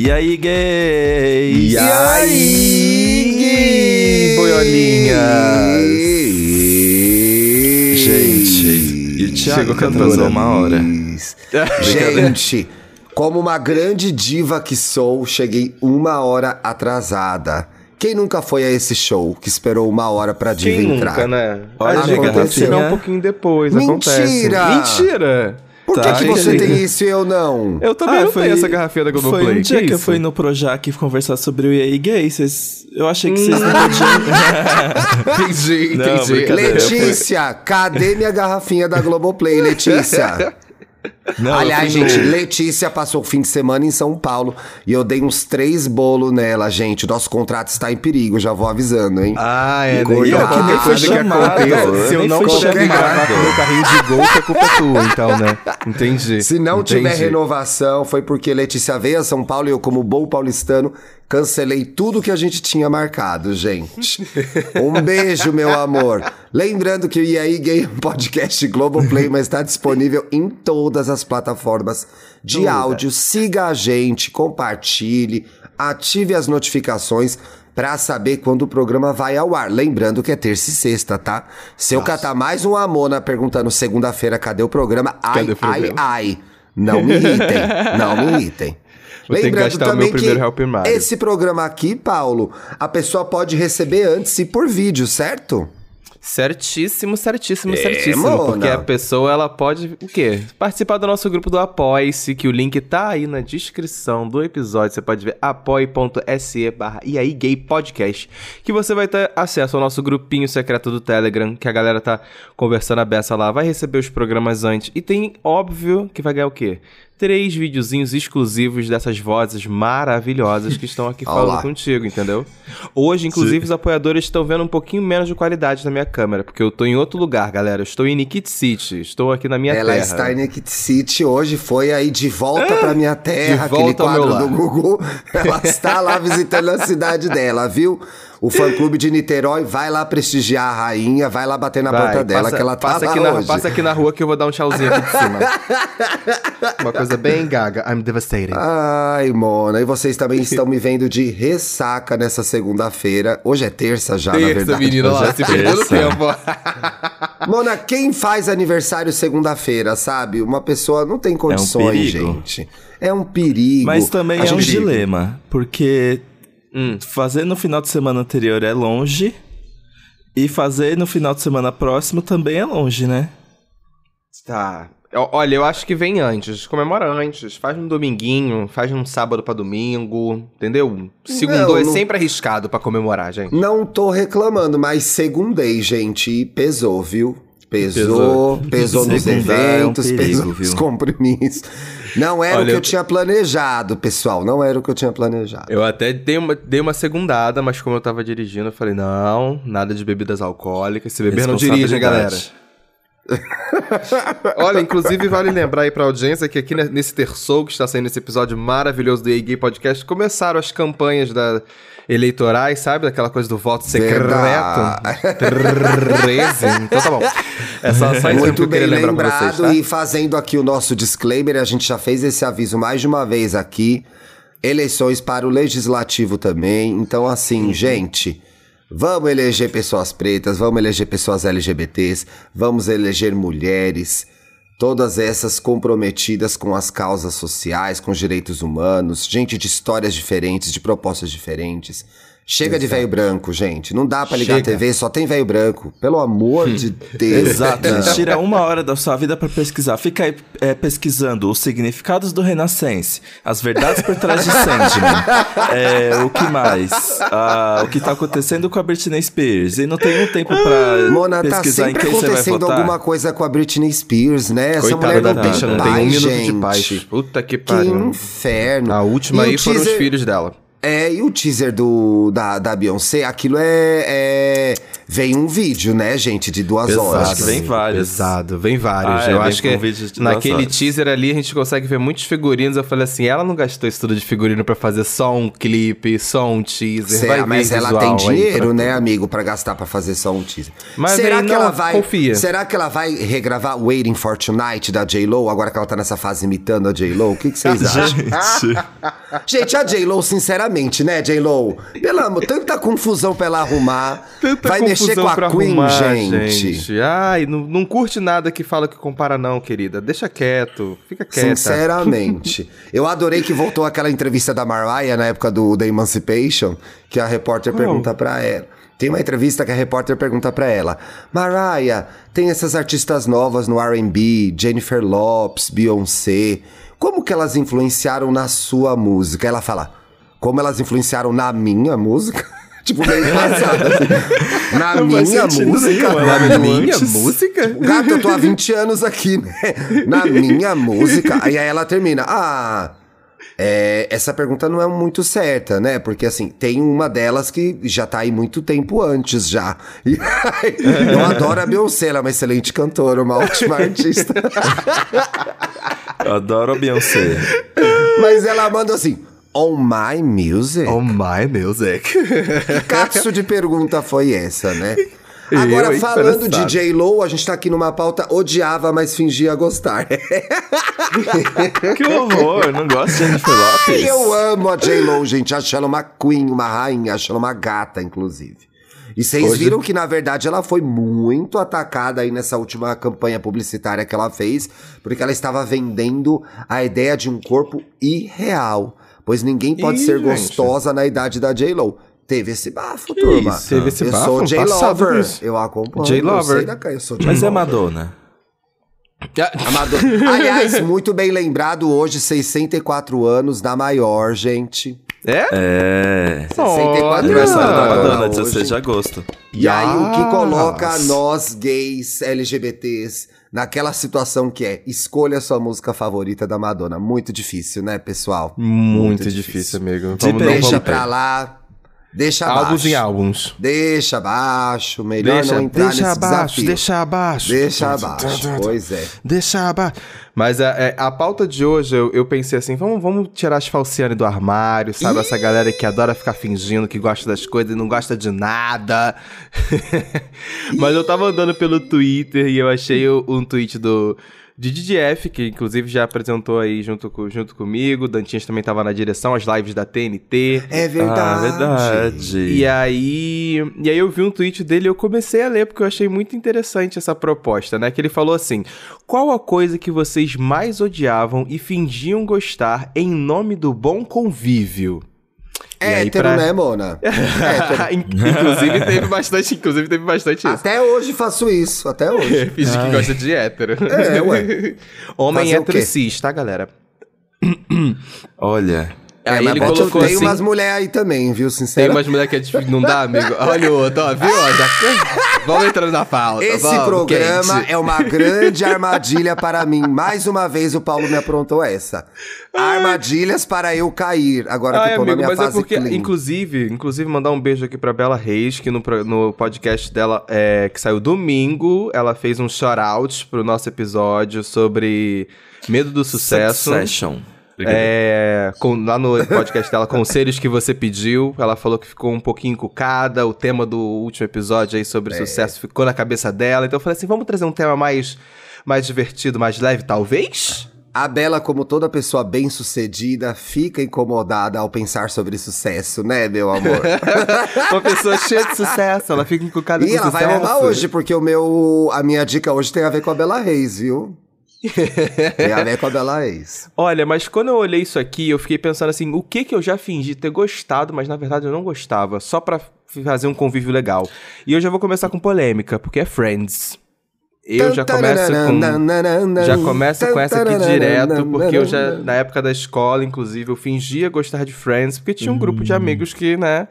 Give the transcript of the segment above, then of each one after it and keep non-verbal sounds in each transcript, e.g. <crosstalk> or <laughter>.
E aí, gay? E aí, boiolinhas? Gente, e o Thiago Chegou que atrasou uma hora. <laughs> Gente, como uma grande diva que sou, cheguei uma hora atrasada. Quem nunca foi a esse show que esperou uma hora pra diva Quem entrar? nunca, né? Olha, a gente garrafinha. vai chegar um pouquinho depois, acontece. Mentira! Por que, Tá, que você tem isso e eu não? Eu também Ah, não tenho essa garrafinha da Globoplay. Foi um dia que, eu isso? fui no Projac conversar sobre o EA Gay. Vocês, eu achei que Hum. vocês não podiam. <laughs> Entendi, Não, entendi. brincadeira. Letícia, cadê minha garrafinha da Globoplay, Letícia? <laughs> Não, Aliás, gente, no- Letícia passou o fim de semana em São Paulo e eu dei uns três bolos nela, gente. Nosso contrato está em perigo, já vou avisando, hein? Ah, é, Cuidado. daí Eu que nem que chamado, aconteça. Se eu não conseguir chamado. gravar com o meu carrinho de a culpa é <laughs> tua, então, né? Entendi. Se não Entendi. tiver renovação, foi porque Letícia veio a São Paulo e eu, como bom paulistano, cancelei tudo que a gente tinha marcado, gente. <laughs> Um beijo, meu amor. Lembrando que o E aí Gay é um podcast Globoplay, mas está disponível em todas as plataformas de áudio. Siga a gente, compartilhe, ative as notificações pra saber quando o programa vai ao ar. Lembrando que é terça e sexta, tá? Se eu catar mais um Amona perguntando segunda-feira cadê o programa, ai, ai, ai. Não me irritem, não me irritem. <laughs> Vou ter que gastar o meu primeiro réu primário. esse programa aqui, Paulo, a pessoa pode receber antes e por vídeo, certo? Certíssimo, certíssimo, É, certíssimo. Mona. Porque a pessoa, ela pode, o quê? Participar do nosso grupo do Apoie-se, que o link tá aí na descrição do episódio. Você pode ver apoie.se barra e aí gay podcast, que você vai ter acesso ao nosso grupinho secreto do Telegram, que a galera tá conversando a beça lá, vai receber os programas antes. E tem, óbvio, que vai ganhar o quê? Três videozinhos exclusivos dessas vozes maravilhosas que estão aqui <laughs> falando Olá. contigo, entendeu? Hoje, inclusive, os apoiadores estão vendo um pouquinho menos de qualidade na minha câmera, porque eu tô em outro lugar, galera. Eu estou em Nikit City, estou aqui na minha Ela terra. está em Naked City hoje, foi aí de volta pra minha terra, De volta ao aquele meu quadro do. Gugu. Ela está lá visitando a cidade dela, viu? O fã-clube de Niterói vai lá prestigiar a rainha, vai lá bater na Vai, porta dela passa, que ela tá passa lá aqui na, hoje. Passa aqui na rua que eu vou dar um tchauzinho aqui de cima. <laughs> Uma coisa bem gaga. I'm devastated. Ai, Mona, e vocês também estão me vendo de ressaca nessa segunda-feira. Hoje é terça já, na Terça, verdade. menina, lá, Hoje é se perdeu tempo. <laughs> <laughs> Mona, quem faz aniversário segunda-feira, sabe? Uma pessoa não tem condições, perigo. gente. É um perigo. Mas também A é um dilema, porque Hum. fazer no final de semana anterior é longe e fazer no final de semana próximo também é longe, né? Tá. Olha, eu acho que vem antes. Comemora antes. Faz um dominguinho, faz um sábado pra domingo, entendeu? Segundo Não, é não- sempre arriscado pra comemorar, gente. Não tô reclamando, mas segundei, gente, e pesou, viu? Pesou, pesou, nos Segundar é um eventos, perigo, pesou nos viu? compromissos. Não era Olha, o que eu eu- tinha planejado, pessoal. Não era o que eu tinha planejado. Eu até dei uma, dei uma segundada, mas como eu tava dirigindo, eu falei, não, nada de bebidas alcoólicas. Se beber, não dirige, galera. <laughs> Olha, inclusive vale lembrar aí pra audiência que aqui ne- nesse terçou que está saindo esse episódio maravilhoso do Gay Podcast, começaram as campanhas da eleitorais, sabe? Daquela coisa do voto secreto. Verdade. 13. Então tá bom. É só, só isso Muito bem lembrado. vocês, tá? E fazendo aqui o nosso disclaimer, a gente já fez esse aviso mais de uma vez aqui. Eleições para o legislativo também. Então, Uhum. assim, gente, vamos eleger pessoas pretas, vamos eleger pessoas LGBTs, vamos eleger mulheres. Todas essas comprometidas com as causas sociais, com os direitos humanos, gente de histórias diferentes, de propostas diferentes. Chega de velho branco, gente. Não dá pra ligar Chega. a TV, só tem velho branco. Pelo amor <laughs> de Deus. Exato, Não. gente, tira uma hora da sua vida pra pesquisar. Fica aí é, pesquisando os significados do Renascense, as verdades por trás de Sandman, <laughs> é, o que mais? Ah, o que tá acontecendo com a Britney Spears. E não tem um tempo pra Mona, tá pesquisar em sempre quem você vai acontecendo votar. alguma coisa com a Britney Spears, né? Essa Coitada mulher da não tem bicha, não tem um paz, minuto gente. de paz. Puta que Que pariu. inferno. A última E aí o foram os teaser- filhos dela. É, e o teaser do, da, da Beyoncé, aquilo é, é vem um vídeo, né, gente, de duas Pesado, horas. vem vários. Pesado, vem vários. Ah, é, eu acho que um vídeo de naquele horas. teaser ali a gente consegue ver muitos figurinos. Eu falei assim, ela não gastou isso tudo de figurino pra fazer só um clipe, só um teaser. Será? vai mas ela tem dinheiro, pra né, amigo, pra gastar pra fazer só um teaser. Mas será aí que não, ela vai? confia. Será que ela vai regravar Waiting for Tonight da J Lo agora que ela tá nessa fase imitando a J Lo? O que, que vocês <laughs> acham? Gente. <laughs> Gente, a J Lo, sinceramente, né, J Lo? Pelo amor, tanta confusão pra ela arrumar. Tanta vai mexer com a Queen, arrumar, gente. Ai, não, não curte nada que fala que compara não, querida. Deixa quieto, fica quieta. Sinceramente. <laughs> Eu adorei que voltou aquela entrevista da Mariah na época do The Emancipation, que a repórter pergunta pra ela. Tem uma entrevista que a repórter pergunta pra ela: Mariah, tem essas artistas novas no R&B, Jennifer Lopes, Beyoncé. Como que elas influenciaram na sua música? Ela fala: Como elas influenciaram na minha música? Tipo, meio <laughs> passado. Assim. Na Não minha música? nenhum, Na veio minha antes. música? Gato, eu tô há 20 anos aqui, né? Na minha música. Aí aí ela termina. Ah. é, essa pergunta não é muito certa, né? Porque assim, tem uma delas que já tá aí muito tempo antes já. E aí, eu adoro a Beyoncé, ela é uma excelente cantora, uma ótima artista. <laughs> Eu adoro a Beyoncé. Mas ela manda assim: On my music? Oh my music. Que capso de pergunta foi essa, né? <laughs> Agora, Eu, falando de. J-Lo, a gente tá aqui numa pauta odiava, mas fingia gostar. <laughs> Que horror, eu não gosto de Jennifer Ai, Lopez. eu amo a J-Lo, gente. Acho ela uma queen, uma rainha. Acho ela uma gata, inclusive. E vocês Hoje- viram que, na verdade, ela foi muito atacada aí nessa última campanha publicitária que ela fez, porque ela estava vendendo a ideia de um corpo irreal. Pois ninguém pode Ih, ser gente. gostosa na idade da J-Lo. Teve esse bafo, turma. isso? Teve esse eu bafo? sou J-Lover. disso. Eu acompanho. J-Lover. Eu sei da ca- eu sou Mas é. Madonna. Amador. <laughs> Aliás, muito bem lembrado hoje, 64 anos da maior, gente. É? É. 64 Olha! Aniversário da Madonna Madonna, hoje. 16 de agosto. E aí, o que Yes. coloca nós, gays, LGBTs, naquela situação que é escolha sua música favorita da Madonna. Muito difícil, né, pessoal? Muito, difícil, amigo. De Vamos, não Deixa pra lá. Deixa Álbuns abaixo. em álbuns. Deixa abaixo. Melhor Deixa, não entrar deixa nesse abaixo, desafio. deixa abaixo. Deixa abaixo. Pois é. Deixa abaixo. Mas a, é, a pauta de hoje, eu, eu pensei assim, vamos, vamos tirar as falciane do armário, sabe? Essa galera que adora ficar fingindo que gosta das coisas e não gosta de nada. <laughs> Mas eu tava andando pelo Twitter e eu achei um tweet do... De DDF, que inclusive já apresentou aí junto, com, junto comigo. O Dantinhas também tava na direção, as lives da TNT. É verdade. Ah, verdade. E aí, e aí eu vi um tweet dele e eu comecei a ler porque eu achei muito interessante essa proposta, né? Que ele falou assim: "Qual a coisa que vocês mais odiavam e fingiam gostar em nome do bom convívio?" Aí, Hétero, pra- né, Mona? <laughs> Hétero. inclusive teve bastante, inclusive teve bastante isso. Até hoje faço isso, até hoje. <laughs> Finge que gosta de hétero. É, ué. <laughs> Homem Fazer hétero cis, tá, galera? Olha. Aí mas ele colocou tem assim... umas mulheres aí também, viu, Tem sincero? umas mulheres que é difícil, não dá, amigo? Olha o outro, ó, viu? Ó, já... Vamos entrando na pauta. Esse vamos, programa quente. é uma grande armadilha para mim. Mais uma vez o Paulo me aprontou essa. Armadilhas para eu cair. Agora que Ai, eu tô na amigo, minha mas é fase porque, clean. inclusive, inclusive, mandar um beijo aqui pra Bela Reis, que no, no podcast dela, é, que saiu domingo, ela fez um shout-out pro nosso episódio sobre medo do sucesso. Succession. É, com- lá no podcast dela, Conselhos que você pediu, ela falou que ficou um pouquinho encucada, o tema do último episódio aí sobre É. sucesso ficou na cabeça dela, então eu falei assim, vamos trazer um tema mais, mais divertido, mais leve, talvez? A Bela, como toda pessoa bem-sucedida, fica incomodada ao pensar sobre sucesso, né, meu amor? <laughs> Uma pessoa cheia de sucesso, ela fica encucada e com ela vai sucesso. roubar hoje, porque o meu, a minha dica hoje tem a ver com a Bela Reis, viu? <laughs> tem a ver com a Bela Reis. Olha, mas quando eu olhei isso aqui, eu fiquei pensando assim, o que que eu já fingi ter gostado, mas na verdade eu não gostava, só pra fazer um convívio legal. E eu já vou começar com polêmica, porque é Friends. Eu já começo com já começo com essa aqui direto, porque eu já na época da escola, inclusive, eu fingia gostar de Friends, porque tinha um grupo de amigos que, né,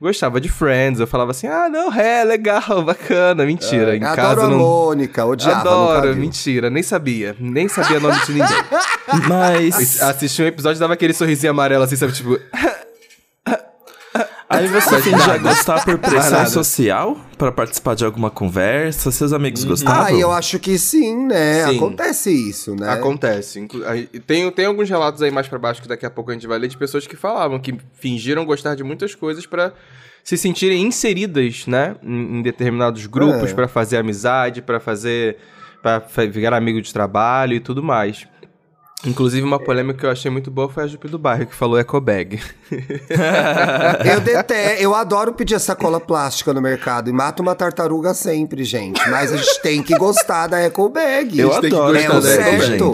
gostava de Friends. Eu falava assim: "Ah, não, é legal, <laughs> bacana". Mentira, em Adoro casa a não Mônica, odiava, Adoro, mentira, nem sabia. Nem sabia nome de ninguém. <laughs> Mas. Assisti um episódio e dava aquele sorrisinho amarelo assim, sabe? Tipo, <laughs> Aí <laughs> você fingia gostar por pressão social? Pra participar de alguma conversa? Seus amigos gostavam? Ah, eu acho que sim, né? Sim. Acontece isso, né? Acontece. Tem, tem alguns relatos aí mais pra baixo que daqui a pouco a gente vai ler de pessoas que falavam que fingiram gostar de muitas coisas pra se sentirem inseridas, né, em, em determinados grupos É. pra fazer amizade, pra fazer para virar amigo de trabalho e tudo mais. Inclusive uma polêmica que eu achei muito boa foi a Jupe do bairro que falou ecobag. <laughs> Eu detesto, eu adoro pedir sacola plástica no mercado e mato uma tartaruga sempre, gente. Mas a gente tem que gostar da eco bag. Eu adoro Eco.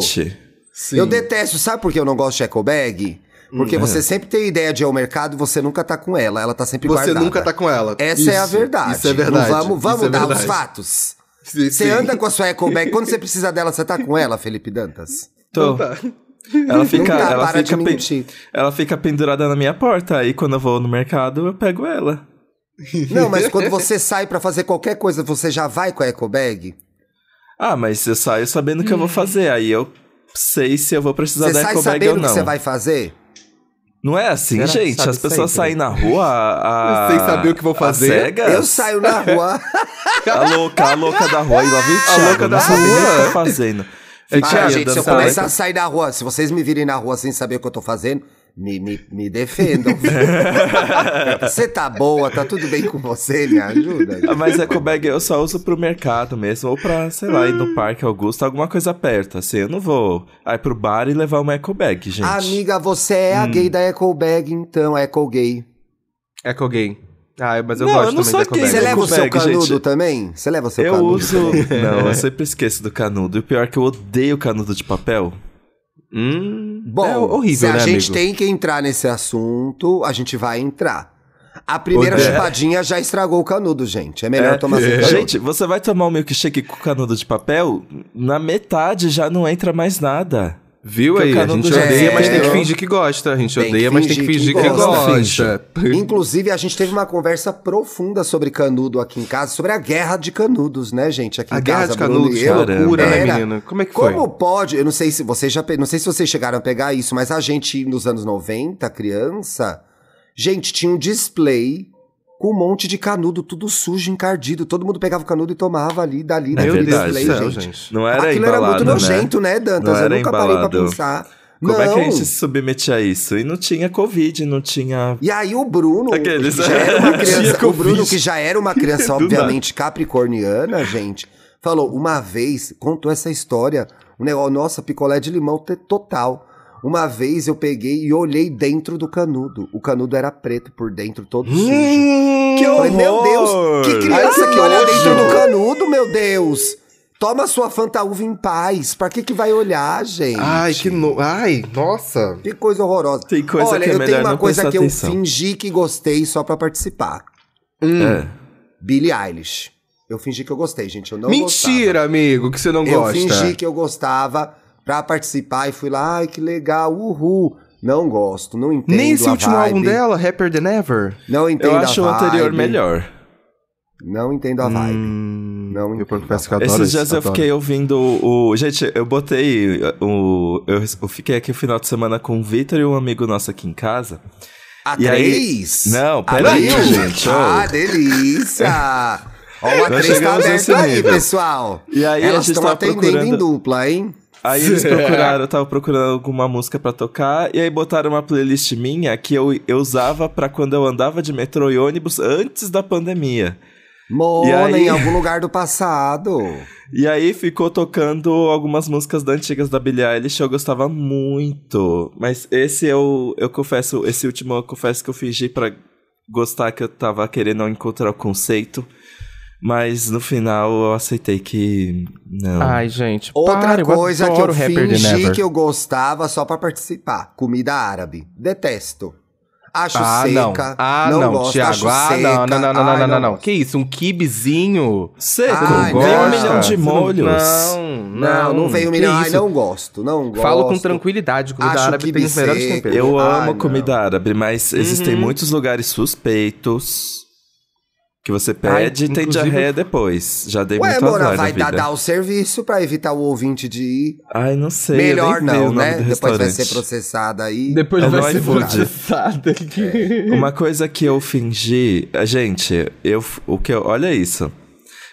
gente. Sim. Eu detesto, sabe por que eu não gosto de eco bag? Porque você sempre tem ideia de ir ao mercado e você nunca tá com ela. Ela tá sempre Você guardada. nunca tá com ela. Essa é a Isso, verdade. Isso é verdade. Não vamos vamos isso é dar os fatos. Sim, Você sim. anda com a sua eco bag. Quando você <laughs> precisa dela, você tá com ela, Felipe Dantas? Tô. Então tá. Ela fica, Não tá, ela, para fica pen- ela fica pendurada na minha porta. Aí quando eu vou no mercado, eu pego ela. <laughs> Não, mas quando você sai pra fazer qualquer coisa, você já vai com a eco bag? Ah, mas eu saio sabendo o que eu vou fazer. Aí eu sei se eu vou precisar Você da sai ecobag sabendo ou o que não. você vai fazer? Não é assim, Será? gente. As pessoas sempre. saem na rua a, <laughs> Sem saber o que vão a fazer. Eu saio na rua. <laughs> A louca, a louca da rua. E lá vem A louca não da sabe nem o que rua. tá fazendo. Ah, Fica aí gente, se eu começar a sair na rua, se vocês me virem na rua sem saber o que eu tô fazendo, me, me, me defendam. <laughs> você tá boa, tá tudo bem com você? Me ajuda. Ah, Mas ecobag eu só uso pro mercado mesmo, ou pra, sei lá, ir no Parque Augusto, alguma coisa perto, assim. Eu não vou aí pro bar e levar uma ecobag, gente. Amiga, você é Hum. a gay da Eco Bag, então, Eco Gay. Eco gay. Ah, mas eu Não, gosto eu não também sou da Você leva o seu canudo gente. também? Você leva o seu eu canudo? uso. <laughs> Não, eu sempre esqueço do canudo. E o pior é que eu odeio canudo de papel. Hum, Bom, é horrível, se a né, gente amigo? tem que entrar nesse assunto, a gente vai entrar. A primeira chupadinha já estragou o canudo, gente. É melhor É, tomar sem é. <laughs> canudo. Gente, você vai tomar um milkshake com canudo de papel, na metade já não entra mais nada. Viu Porque aí? A gente odeia, mas tem que é. fingir que gosta. A gente odeia, mas tem que fingir que que, gosta. gosta. Inclusive, a gente teve uma conversa profunda sobre canudo aqui em casa, sobre a guerra de canudos, né, gente? Aqui A em guerra casa, de canudos, que eu. loucura, né, Era. menino? Como é que foi? Como pode? Eu não sei se vocês já, não sei se vocês chegaram a pegar isso, mas a gente nos anos 90, criança, gente, tinha um display com um monte de canudo, tudo sujo, encardido. Todo mundo pegava o canudo e tomava ali, dali, É daquele display, céu, gente. gente. Não era Aquilo era embalado, muito né? nojento, né, Dantas? Não eu era nunca parei pra embalado. pensar. Como não. é que a gente se submete a isso? E não tinha Covid, não tinha. E aí o Bruno, Aqueles- que já era uma <laughs> criança, o. Bruno que já era uma criança <laughs> obviamente capricorniana, gente, falou uma vez, contou essa história, um negócio, nossa, picolé de limão total. Uma vez eu peguei e olhei dentro do canudo. O canudo era preto por dentro, todo sujo. Que Eu falei, meu horror! Deus, que criança Ai, que que olha dentro do canudo, meu Deus! Toma sua Fanta Uva em paz. Pra que que vai olhar, gente? Ai, que no... Ai, nossa. Que coisa horrorosa. Tem coisa Olha, que é eu tenho uma coisa que eu atenção. fingi que gostei só pra participar. É. Billie Eilish. Eu fingi que eu gostei, gente. Eu não Mentira, amigo, que você não gostava. Eu gosta. fingi que eu gostava pra participar e fui lá, ai que legal, uhul. Não gosto, não entendo Nem esse a último vibe. álbum dela, Happier Than Ever? Não entendo Eu a acho o anterior melhor. Não entendo a vibe. Hum, Não eu entendo. que eu adoro Esses dias eu fiquei ouvindo o. Gente, eu botei o. Eu, eu fiquei aqui o final de semana com o Vitor e um amigo nosso aqui em casa. A E aí- três? Não, peraí, gente. Ah, delícia! <laughs> Ó, o Nós A3 tá aberto aí, pessoal. E aí a Elas gente estão tava atendendo em procurando- dupla, hein? Aí <laughs> eles procuraram, eu tava procurando alguma música pra tocar, e aí botaram uma playlist minha que eu, eu usava pra quando eu andava de metrô e ônibus antes da pandemia. Mona, aí- em algum lugar do passado. <laughs> E aí ficou tocando algumas músicas da antigas da Billie Eilish, eu gostava muito. Mas esse eu, eu confesso, esse último eu confesso que eu fingi pra gostar que eu tava querendo encontrar o conceito. Mas no final eu aceitei que não. Ai, gente, Outra para, coisa eu que eu fingi que eu gostava só pra participar. Comida árabe. Detesto. Acho Ah, não. seca. Ah, não, não, gosto, Thiago. acho Ah, seca. não, não, não, não, Ai, não, não, não. gosto. Que isso? Um kibizinho? Seco, Ai, vem não. um milhão de não- molhos. Não, Não, não, não veio que milhão. Ai, não gosto, não gosto. Falo com tranquilidade, comida Acho árabe tem os melhores temperos. Eu Ai, amo não. comida árabe, mas existem Uhum. muitos lugares suspeitos. Que você pede Ai, e tem inclusive- diarreia depois. Já dei Ué, muito Mona, azar vai na dar, vida. dar o serviço pra evitar o ouvinte de ir. Ai, não sei. Melhor não, né? do Depois vai ser processada aí. Depois É vai ser processada. Uma coisa que eu fingi. eh, Gente, eu. O que eu. Olha isso.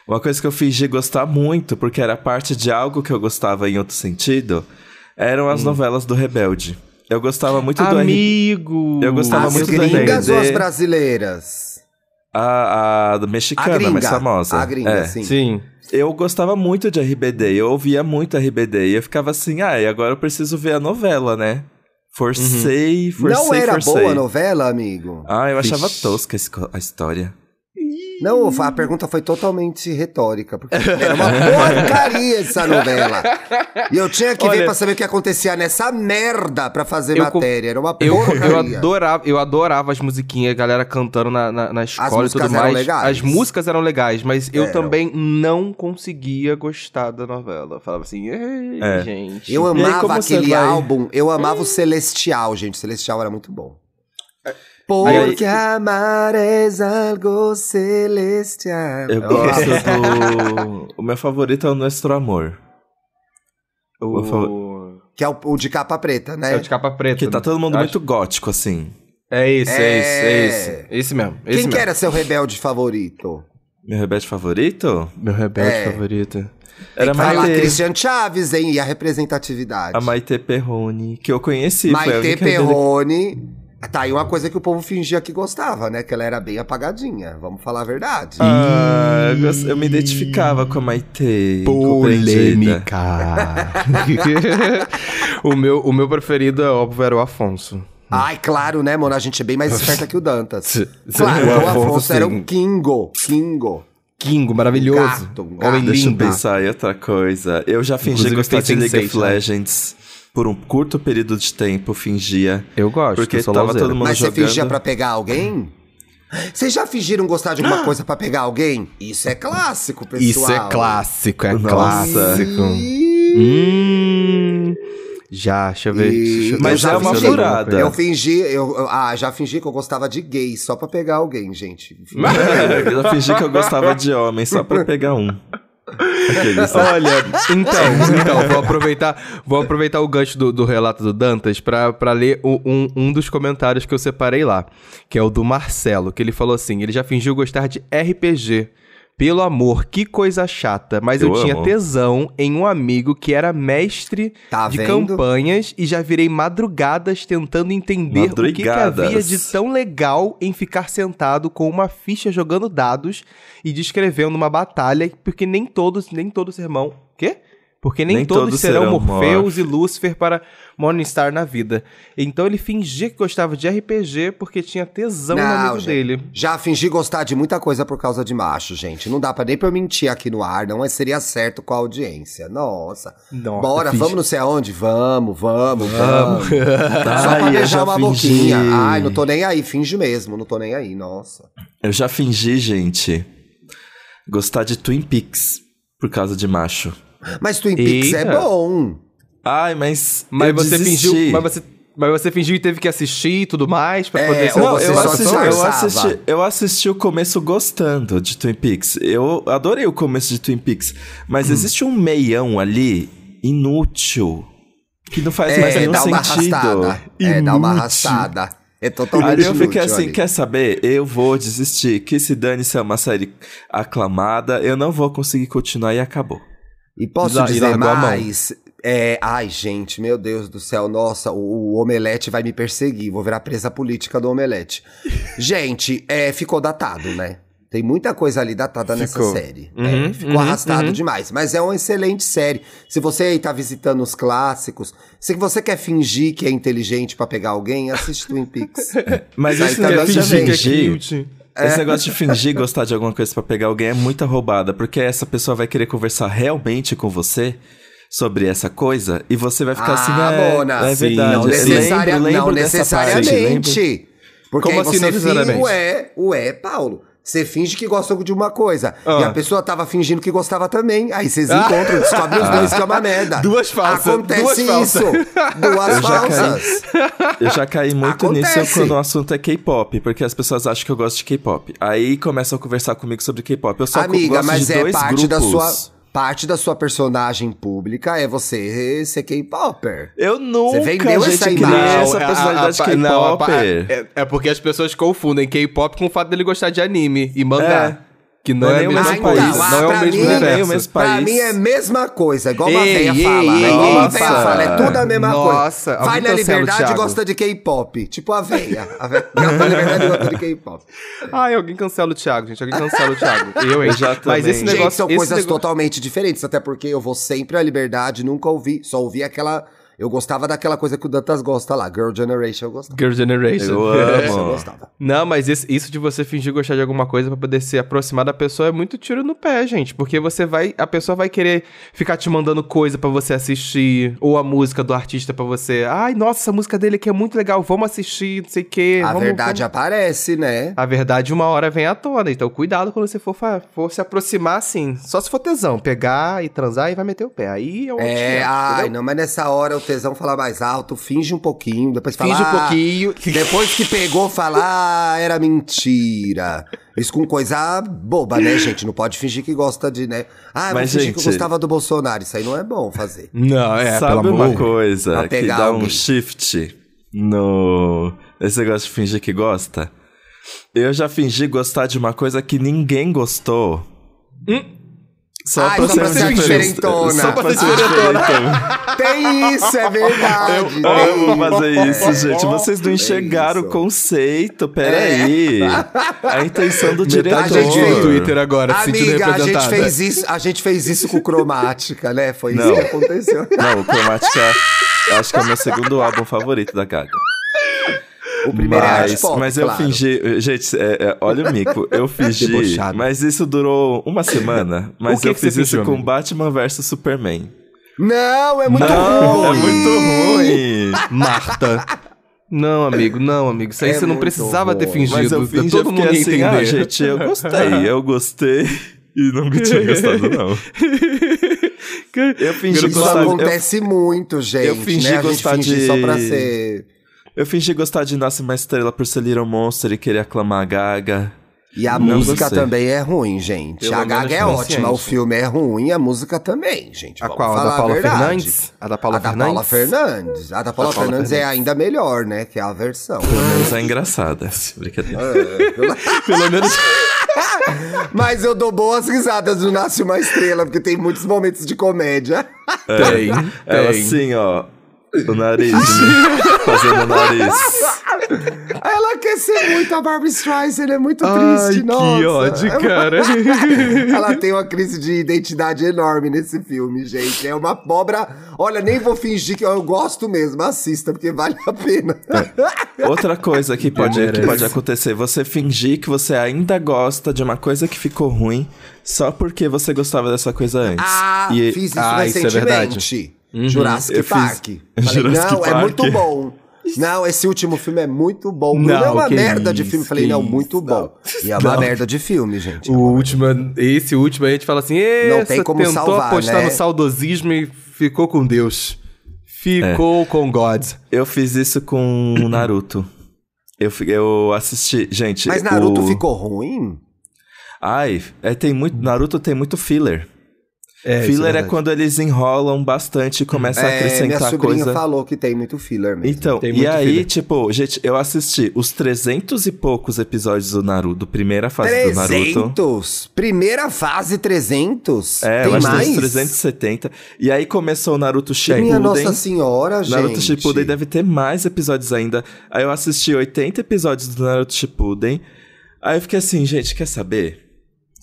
Uma coisa que eu fingi gostar muito, porque era parte de algo que eu gostava em outro sentido, eram Hum. as novelas do Rebelde. Eu gostava muito do R... Amigo! Eu gostava As muito do ou as brasileiras? A, a A mexicana, gringa. mais famosa. A gringa, É. sim. Sim. Eu gostava muito de RBD, eu ouvia muito RBD. E eu ficava assim, ah, e agora eu preciso ver a novela, né? Forcei, forcei, Não era forcei. boa a novela, amigo? Ah, eu achava tosca a a história. Não, a pergunta foi totalmente retórica, porque era uma porcaria essa novela. E eu tinha que ver Olha- pra saber o que acontecia nessa merda pra fazer matéria. Era uma Eu, porcaria. eu, adorava, eu adorava as musiquinhas, a galera cantando na, na, na escola e músicas tudo eram mais. legais. As músicas eram legais, mas eu Eram. também não conseguia gostar da novela. Eu falava assim, ei, É. gente. Eu amava aquele álbum, eu amava o Celestial, gente. O Celestial era muito bom. Aí- Porque amar é algo celestial. Eu gosto do. O meu favorito é o Nuestro Amor. O... Vou Que é o, o de capa preta, né? É o de capa preta. Que tá todo mundo Acho- muito gótico, assim. É esse, é, É. é esse. Esse mesmo. Esse Quem que mesmo. era seu rebelde favorito? Meu rebelde favorito? Meu rebelde É. favorito. Era a Vai lá, Maite, Christian Chaves, hein? E a representatividade. a Maite Perrone, que eu conheci. foi a Maite Perrone. Tá aí uma coisa que o povo fingia que gostava, né? Que ela era bem apagadinha. Vamos falar a verdade. Ah, eu, me identificava com a Maite. Polêmica. <laughs> o, meu, o meu preferido, é óbvio, era o Afonso. Ai, claro, né, mano? A gente é bem mais esperta que o Dantas. <laughs> Claro, o Afonso, Afonso era um Kingo. Kingo. Kingo, maravilhoso. Gato, um gato. Homem Deixa eu lindo. pensar em outra coisa. Eu já fingi Inclusive, gostar de fez League of Sense8, né? Legends. Por um curto período de tempo, fingia. Eu gosto, Porque eu sou tava todo mundo Mas você jogando. fingia pra pegar alguém? Vocês já fingiram gostar de alguma coisa pra pegar alguém? Isso é clássico, pessoal. Isso é clássico, é Nossa. clássico. Hum, já, deixa eu ver. E deixa eu- Mas já é uma fingi- furada. Eu fingi, eu, eu- ah, já fingi que eu gostava de gay só pra pegar alguém, gente. <laughs> eu já fingi que eu gostava de homem só pra pegar um. <laughs> Olha, então, <laughs> então, vou aproveitar, vou aproveitar o gancho do, do relato do Dantas pra, pra ler o- um, um dos comentários que eu separei lá, que é o do Marcelo, que ele falou assim: ele já fingiu gostar de RPG. Pelo amor, que coisa chata. Mas eu, Eu tinha amo. tesão em um amigo que era mestre Tá de vendo? campanhas e já virei madrugadas tentando entender o que, que havia Madrugadas. de tão legal em ficar sentado com uma ficha jogando dados e descrevendo uma batalha, porque nem todos, nem todo sermão. Quê? Porque nem, Nem todos, todos serão, serão Morpheus e Lúcifer para Morningstar na vida. Então ele fingia que gostava de RPG porque tinha tesão no amigo gente, dele. Já fingi gostar de muita coisa por causa de macho, gente. Não dá pra nem pra eu mentir aqui no ar, não seria certo com a audiência. Nossa. Nossa, Bora, fiz- vamos não sei aonde? Vamos, vamos, vamos. <laughs> Só pra beijar uma fingi. boquinha. Ai, não tô nem aí, finge mesmo, não tô nem aí, nossa. Eu já fingi, gente, gostar de Twin Peaks por causa de macho. Mas Twin Peaks é Eita. bom. Ai, mas. Mas eu você desisti. fingiu. Mas você, mas você fingiu e teve que assistir e tudo mais pra É, poder ser Não, você eu só assisti, eu, assisti, eu assisti o começo gostando de Twin Peaks. Eu adorei o começo de Twin Peaks. Mas Hum. existe um meião ali inútil. Que não faz mais É, nenhum dá uma sentido. arrastada. É, dá uma arrastada. É totalmente Ali eu fiquei inútil assim, ali. quer saber? Eu vou desistir. Que se dane se é uma série aclamada, eu não vou conseguir continuar e acabou. E posso la- dizer mais? É, ai, gente, meu Deus do céu, nossa, o, o Omelete vai me perseguir, vou virar presa política do Omelete. <laughs> gente, é, ficou datado, né? Tem muita coisa ali datada nessa Ficou. série. Uhum, É, ficou uhum, arrastado uhum. demais. Mas é uma excelente série. Se você aí tá visitando os clássicos, se você quer fingir que é inteligente pra pegar alguém, assiste Twin Peaks. <laughs> Mas Sai esse também negócio de também. fingir. cute. Esse negócio de fingir gostar de alguma coisa pra pegar alguém é muita roubada, porque essa pessoa vai querer conversar realmente com você sobre essa coisa e você vai ficar assim, ah, é, Mona, é sim, verdade. não, eu necessaria- lembro, lembro não dessa parte, lembro. necessariamente. Porque Como aí assim você necessariamente? finge, ué, ué, Paulo. Você finge que gosta de uma coisa. Ah. E a pessoa tava fingindo que gostava também. Aí vocês encontram, descobrem os dois que é uma <laughs> merda. Duas falsas, Acontece duas falsas. isso. Duas Eu já caí. falsas. Eu já caí muito Acontece. nisso quando o assunto é K-pop, porque as pessoas acham que eu gosto de K-pop. Aí começam a conversar comigo sobre K-pop. Eu só Amiga, gosto mas de é dois parte da grupos. sua. Parte da sua personagem pública é você ser K-Popper. Eu nunca, vendeu gente, essa imagem. essa a- personalidade não, pa- K-popper. é, é porque as pessoas confundem K-pop com o fato dele gostar de anime e mangá. É. Que não, Não é é, o mesmo país. Não é o pra mesmo mim- universo. Nem o mesmo Pra país. mim é a mesma coisa, igual uma ei, fala. ei, igual uma velha fala, é tudo a mesma Nossa, coisa. Vai na o liberdade e gosta de K-pop. Tipo a velha. A velha na liberdade gosta de K-pop. Ai, alguém cancela o Thiago, gente. Alguém cancela o Thiago. Eu, hein? Já Mas também. esse Gente, negócio... Gente, são esse coisas negócio- totalmente diferentes, até porque eu vou sempre à liberdade, nunca ouvi, só ouvi aquela. Eu gostava daquela coisa que o Dantas gosta lá, Girl Generation, eu gostava. Girl Generation. Eu <laughs> Essa eu amo. gostava. Não, mas isso de você fingir gostar de alguma coisa pra poder se aproximar da pessoa é muito tiro no pé, gente. Porque você vai. A pessoa vai querer ficar te mandando coisa pra você assistir. Ou a música do artista pra você. Ai, nossa, essa música dele aqui é muito legal, vamos assistir, não sei o quê. A vamos- verdade vamos- aparece, né? A verdade, uma hora vem à tona. Então, cuidado quando você for, for se aproximar assim. Só se for tesão. Pegar e transar e vai meter o pé. Aí é o É, ai, não, mas nessa hora o tesão fala mais alto, finge um pouquinho, depois fala. Finge um "Ah", pouquinho. <laughs> Depois que pegou, fala, ah, era mentira. Isso com coisa boba, né, gente? Não pode fingir que gosta de, né? Ah, eu Mas, fingir que eu gente- gostava do Bolsonaro. Isso aí não é bom fazer. Não, é, Sabe pelo uma amor. coisa Pra que pegar dá alguém. um shift no... Esse negócio de fingir que gosta? Eu já fingi gostar de uma coisa que ninguém gostou. Só Ai, pra só pra ser ser diferente. diferentona. Só pra ser diferentona. Tem isso, é verdade. Eu amo fazer isso, É. gente. Vocês não enxergaram o isso. conceito. Peraí. A intenção do diretor. A gente do fez- Twitter agora, Amiga, a gente fez isso, a gente fez isso com cromática, né? Foi Não. isso que aconteceu. Não, o Cromática acho que é o meu segundo álbum favorito da Gaga. O primeiro é Mas, pop, mas eu claro. fingi. Gente, é, é, olha o mico. Eu <laughs> fingi. Debochado. mas isso durou uma semana. Mas que eu que fiz isso fingiu, com amigo? Batman vs Superman. Não, é muito não, ruim. é muito ruim. Marta. Não, amigo, não, amigo. Isso aí É você não precisava ter ruim. fingido. Mas eu fingi, Todo eu mundo assim, entender. ah, gente, eu gostei. <laughs> Eu gostei. E não me tinha gostado, não. <laughs> Eu fingi Isso gostar. Eu, acontece muito, gente. eu fingi né? A gente gostar finge de- só pra ser. Eu fingi gostar de Nasce uma Estrela por ser Little Monster e querer aclamar a Gaga. E a Não música gostei. também é ruim, gente. Pelo a Gaga é ótima, o filme é ruim, a música também, gente. A Vamos qual? A da Paula verdade. Fernandes? A da Paula a da Fernandes? Paula Fernandes. A da Paula A Paula Fernandes é Fernandes. ainda melhor, né? Que é a versão. Pelo menos é engraçada. Brincadeira. Pelo menos. <laughs> <laughs> Mas eu dou boas risadas no Nasce uma Estrela, porque tem muitos momentos de comédia. Tem, <laughs> Ela tem. assim, ó. O nariz, né? <laughs> Fazendo o nariz. Ela quer ser muito a Barbara Streisand, é muito Ai, triste, nossa. que ódio, cara. <laughs> Ela tem uma crise de identidade enorme nesse filme, gente. É uma pobra. Olha, nem vou fingir que eu gosto mesmo. Assista, porque vale a pena. Outra coisa que <laughs> pode, que pode acontecer, você fingir que você ainda gosta de uma coisa que ficou ruim só porque você gostava dessa coisa antes. Ah, E- fiz isso Ah, isso é recentemente. Jurassic Eu fiz- Park. Falei, Jurassic não, é Park. muito bom. Não, esse último filme é muito bom. Não, Não, é uma que merda de isso, filme. Falei, não, isso, muito bom. E é uma merda de filme, gente. O último, esse último a gente fala assim, Não tem como tentou salvar, apostar né? no saudosismo e ficou com Deus. Ficou com God. Eu fiz isso com o Naruto. Eu, eu assisti. Gente. Mas Naruto o... ficou ruim? Ai, é, tem muito. Naruto tem muito filler. É, isso filler é, verdade. quando eles enrolam bastante e começam a É, minha acrescentar sobrinha coisa. falou que tem muito filler mesmo. Então, Tem e muito aí, filler. tipo, gente, eu assisti os 300 e poucos episódios do Naruto, primeira fase do Naruto. 300? Primeira fase, 300? É, tem acho mais? uns 370. E aí começou o Naruto Shippuden. Minha Nossa Senhora, gente. Naruto Shippuden deve ter mais episódios ainda. Aí eu assisti 80 episódios do Naruto Shippuden. Aí eu fiquei assim, gente, quer saber?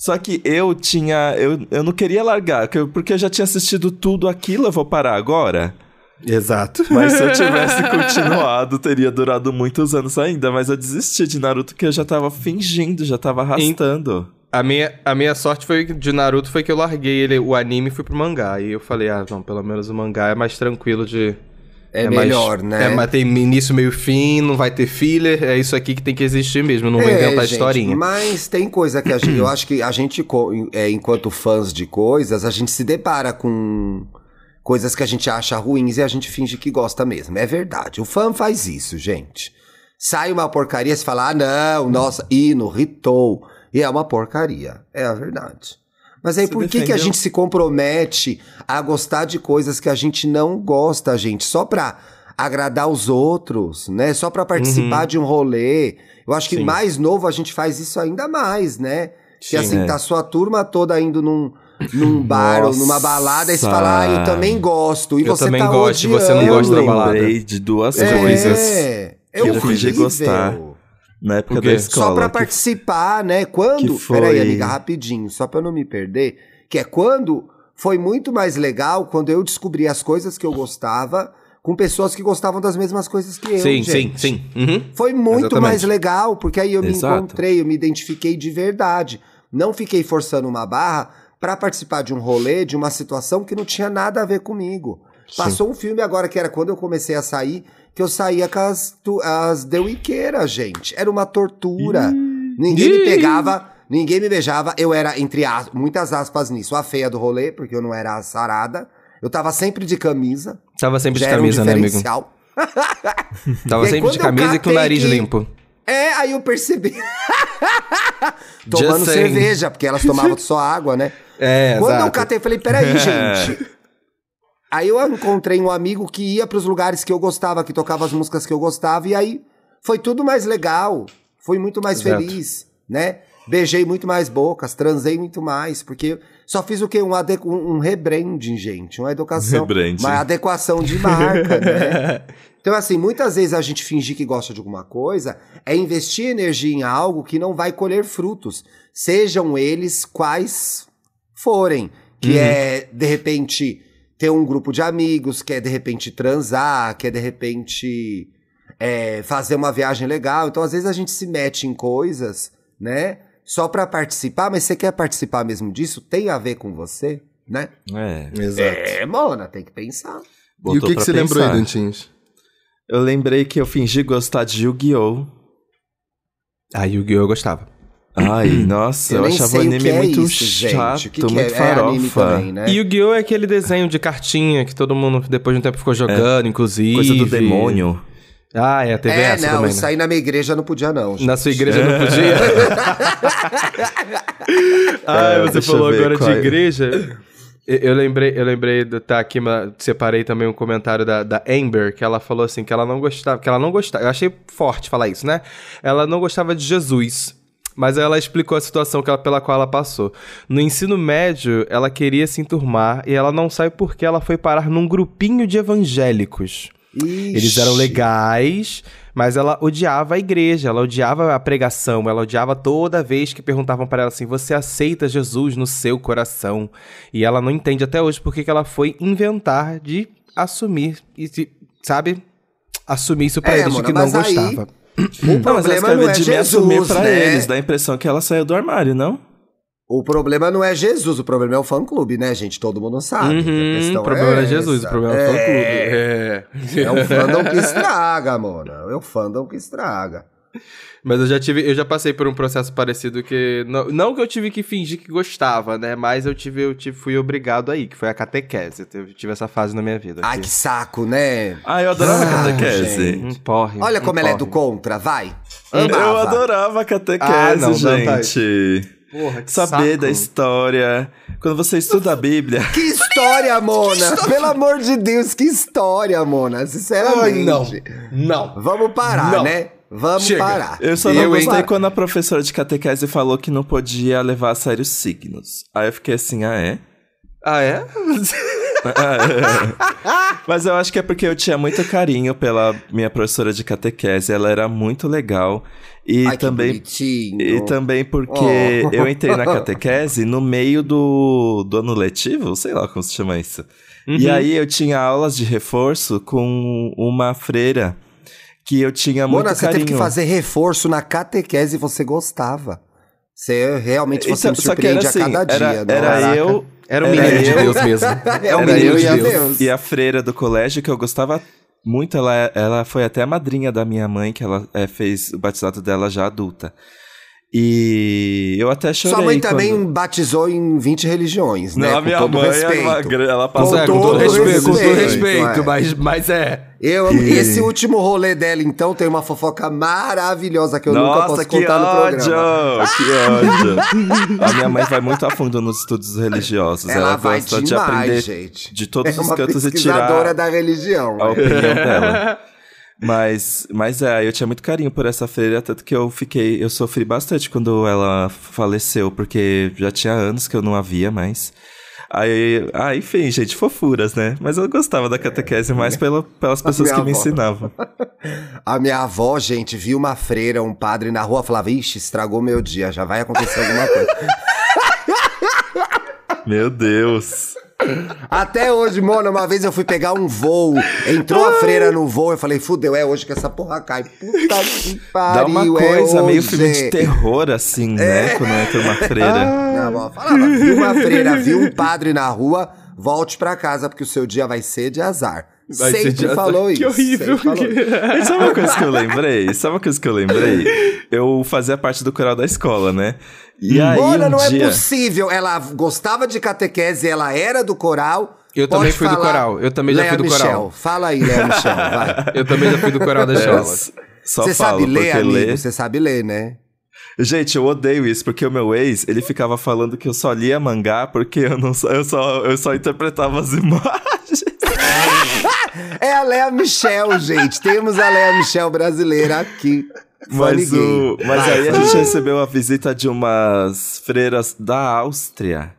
Só que eu tinha. Eu, eu não queria largar, porque eu já tinha assistido tudo aquilo, eu vou parar agora. Exato. <laughs> Mas se eu tivesse <laughs> continuado, teria durado muitos anos ainda. Mas eu desisti de Naruto, que eu já tava fingindo, já tava arrastando. A minha, a minha sorte foi que- de Naruto foi que eu larguei ele, o anime e fui pro mangá. E eu falei, ah, não, pelo menos o mangá é mais tranquilo de, É, mais- melhor, né? É, mas tem início, meio fim, não vai ter filler, é isso aqui que tem que existir mesmo, não vou É, inventar gente, historinha. Mas tem coisa que a gente, eu <clears throat> acho que a gente, é, enquanto fãs de coisas, a gente se depara com coisas que a gente acha ruins e a gente finge que gosta mesmo. É verdade. O fã faz isso, gente. Sai uma porcaria, você fala, ah, não, nossa, hino, hitou. E é uma porcaria. É a verdade. Mas aí Você por que, que a gente se compromete a gostar de coisas que a gente não gosta, gente? Só pra agradar os outros, né? Só pra participar de um rolê. Eu acho que Sim. mais novo a gente faz isso ainda mais, né? Que Sim, assim, é. tá sua turma toda indo num, num bar ou numa balada e você Nossa. fala, ah, eu também gosto. E Eu você também tá gosto, e você não odiando. gosta da eu balada. lembrei de duas É. coisas É, é que eu fingi horrível. gostar. Na época da escola. Só pra que- participar, né? Quando. foi- Peraí, amiga, rapidinho, só pra eu não me perder. Que é quando foi muito mais legal quando eu descobri as coisas que eu gostava com pessoas que gostavam das mesmas coisas que eu. sim, gente. sim, sim. Uhum. Foi muito Exatamente. mais legal, porque aí eu me Exato. encontrei, eu me identifiquei de verdade. Não fiquei forçando uma barra pra participar de um rolê, de uma situação que não tinha nada a ver comigo. Passou um filme agora que era quando eu comecei a sair, que eu saía com as, tu- as deuiqueiras, gente. Era uma tortura. Ninguém me Ih. pegava, ninguém me beijava. Eu era, entre as, muitas aspas nisso, a feia do rolê, porque eu não era a sarada. Eu tava sempre de camisa. Tava sempre de era um camisa, né, amigo? <laughs> Tava aí, sempre de camisa e com o catei nariz que- limpo. É, aí eu percebi. <laughs> Tomando cerveja, porque elas tomavam só água, né? É, Quando eu exato. catei, eu falei, peraí, <laughs> gente. Aí eu encontrei um amigo que ia pros lugares que eu gostava, que tocava as músicas que eu gostava, e aí foi tudo mais legal. Fui muito mais Exato. feliz, né? Beijei muito mais bocas, transei muito mais, porque só fiz o quê? Um, ade- um, um rebranding, gente. Uma educação. Rebranding. Uma adequação de marca, né? <laughs> Então, assim, muitas vezes a gente fingir que gosta de alguma coisa é investir energia em algo que não vai colher frutos, sejam eles quais forem. Que é, de repente, ter um grupo de amigos, que é, de repente, transar, que é, de repente, é, fazer uma viagem legal. Então, às vezes, a gente se mete em coisas, né? Só pra participar, mas você quer participar mesmo disso? Tem a ver com você, né? É, Exato. É, Mona, tem que pensar. E o botou que, que você lembrou aí, pensar. Dantinhos? Eu lembrei que eu fingi gostar de Yu-Gi-Oh! Ah, Yu-Gi-Oh! eu gostava. Ai, <clears throat> nossa, eu, nem achava o o anime é muito isso, chato, O que que muito é? É farofa. também, né? E Yu-Gi-Oh! é aquele desenho de cartinha que todo mundo, depois de um tempo, ficou jogando, inclusive. Coisa do demônio. Ah, é, teve É, essa não, também, isso né? aí na minha igreja não podia, não. gente. Na sua igreja não podia? <laughs> ah, É, você eu falou agora de é. igreja. Eu eu lembrei, eu lembrei do tá aqui, mas separei também um comentário da, da Amber, que ela falou assim, que ela não gostava, que ela não gostava, eu achei forte falar isso, né? Ela não gostava de Jesus. Mas ela explicou a situação que ela- pela qual ela passou. No ensino médio, ela queria se enturmar e ela não sabe por que ela foi parar num grupinho de evangélicos. Eles eram Ixi. legais, mas ela odiava a igreja, ela odiava a pregação, ela odiava toda vez que perguntavam para ela assim: "Você aceita Jesus no seu coração?" E ela não entende até hoje porque que ela foi inventar de assumir e sabe, assumir isso pra É, eles Mona, que não aí- gostava. O Não, mas problema não é de me assumir Jesus, pra né? eles, dá a impressão que ela saiu do armário, não? O problema não é Jesus, o problema é o fã-clube, né, gente? Todo mundo sabe. que a Uhum, questão o problema é, é Jesus, essa. o problema é o É. fã-clube. É. É o fandom que <laughs> estraga, Mona. É o fandom que estraga. Mas eu já tive, eu já passei por um processo parecido que não, não que eu tive que fingir que gostava, né? Mas eu tive, eu tive, fui obrigado aí, que foi a catequese. Eu tive essa fase na minha vida. Ai, que saco, né? Ah, eu adorava Ah, catequese. gente. um porre. Olha um como ela é do porre. contra, vai. Eu Amava. adorava catequese, Ah, não, não, tá. gente. Porra, que Saber saco. da história. Quando você estuda a Bíblia. Que história, Mona! <laughs> Pelo amor de Deus, que história, Mona! Sinceramente. Ai, não. Não. Vamos parar, Não. né? Vamos Chega. parar. Eu só não Eu, hein? gostei quando a professora de catequese falou que não podia levar a sério os signos. Aí eu fiquei assim, ah, é? <laughs> Ah, é? Mas eu acho que é porque eu tinha muito carinho pela minha professora de catequese. Ela era muito legal. E Ai, também. E também porque Oh. eu entrei na <laughs> catequese no meio do, do ano letivo, sei lá como se chama isso. E Uhum. aí eu tinha aulas de reforço com uma freira que eu tinha muito Mona, você carinho. teve que fazer reforço na catequese e você gostava. Você realmente você Então, me era surpreende assim, a cada era, dia. era Caraca. eu, Era o Era menino de eu. Deus mesmo. <laughs> É o era menino eu de e a, Deus. e a freira do colégio que eu gostava Muito, ela, ela foi até a madrinha da minha mãe, que ela é, fez o batizado dela já adulta. E eu até chorei. Sua mãe quando- também batizou em 20 religiões, né? Não, a com minha todo mãe respeito. é uma, gra- ela Com, passou Com é, com todo todo respeito, com todo respeito, respeito, é. mas, mas é. Eu, E- Esse último rolê dela, então, tem uma fofoca maravilhosa que eu nunca Nossa, posso que contar no ódio! programa. Que ódio! <laughs> a minha mãe vai muito a fundo nos estudos religiosos. Ela, Ela vai gosta de demais, aprender gente. de todos é os cantos e pesquisadora tirar da religião. a opinião dela. <laughs> Mas, mas é, eu tinha muito carinho por essa freira, tanto que eu fiquei, eu sofri bastante quando ela faleceu, porque já tinha anos que eu não a via mais. Aí, ah, enfim, gente, fofuras, né? Mas eu gostava da catequese mais pela, pelas <laughs> pessoas que me ensinavam. <laughs> A minha avó, gente, viu uma freira, um padre na rua, falava, ixi, estragou meu dia, já vai acontecer alguma coisa. <laughs> Meu Deus. Até hoje, mano, uma vez eu fui pegar um voo, entrou a freira no voo, eu falei, fudeu, é hoje que essa porra cai. Puta que pariu, <laughs> Dá uma é coisa meio hoje. filme de terror, assim, né? Quando entra uma freira. Minha avó falava, viu uma freira, viu um padre na rua, volte pra casa, porque o seu dia vai ser de azar. Vai sempre de falou Que isso. horrível. falou isso. E sabe uma coisa que eu lembrei? Sabe uma coisa que eu lembrei? <laughs> Eu fazia parte do coral da escola, né? E aí Mona, um não dia... é possível. Ela gostava de catequese, ela era do coral. Eu Pode também fui do falar. coral, eu também já Lea fui do Michel. coral. Fala aí, Léa Michel, <laughs> vai. Eu também já fui do coral da É, escola. Você sabe ler, amigo? Você sabe ler, né? Gente, eu odeio isso, porque o meu ex, ele ficava falando que eu só lia mangá porque eu, não, só- eu, só, eu só interpretava as <laughs> imagens. É a Léa Michel, gente. Temos a Léa Michel brasileira aqui. Mas, o, mas aí a gente recebeu a visita de umas freiras da Áustria.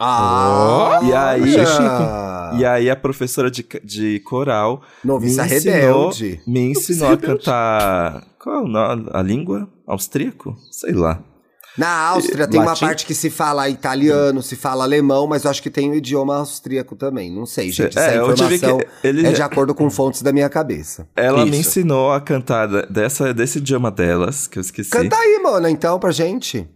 Ah, E aí-. E aí a professora de, de coral Noviça me ensinou, rebelde. me ensinou a cantar. Qual é o nome? A língua? Austríaco? Sei lá. Na Áustria tem uma Latim? parte que se fala italiano, se fala alemão, mas eu acho que tem o idioma austríaco também. Não sei, gente. Essa É, eu tive informação que- ele- é de acordo com fontes da minha cabeça. Ela me Isso. ensinou a cantar dessa, desse idioma delas, que eu esqueci. Canta aí, mano, então, pra gente.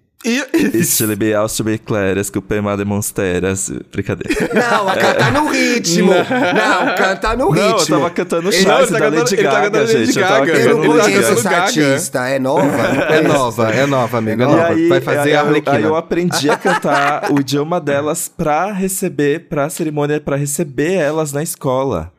Stile Austria Claras, que o Pema demonstreras. Brincadeira. Não, a canta no ritmo. Não, canta no ritmo. Não, eu tava cantando Chase tá da cantando- Lady ele tá Gaga, Lady gente. Eu tava Gaga. Eu cantando não tá Lady conheço essa artista. É nova? É nova, é nova, amigo. É nova. Aí, Vai fazer aí, a eu- Arlequina. aí eu aprendi a <laughs> cantar o idioma delas pra receber, pra cerimônia, pra receber elas na escola.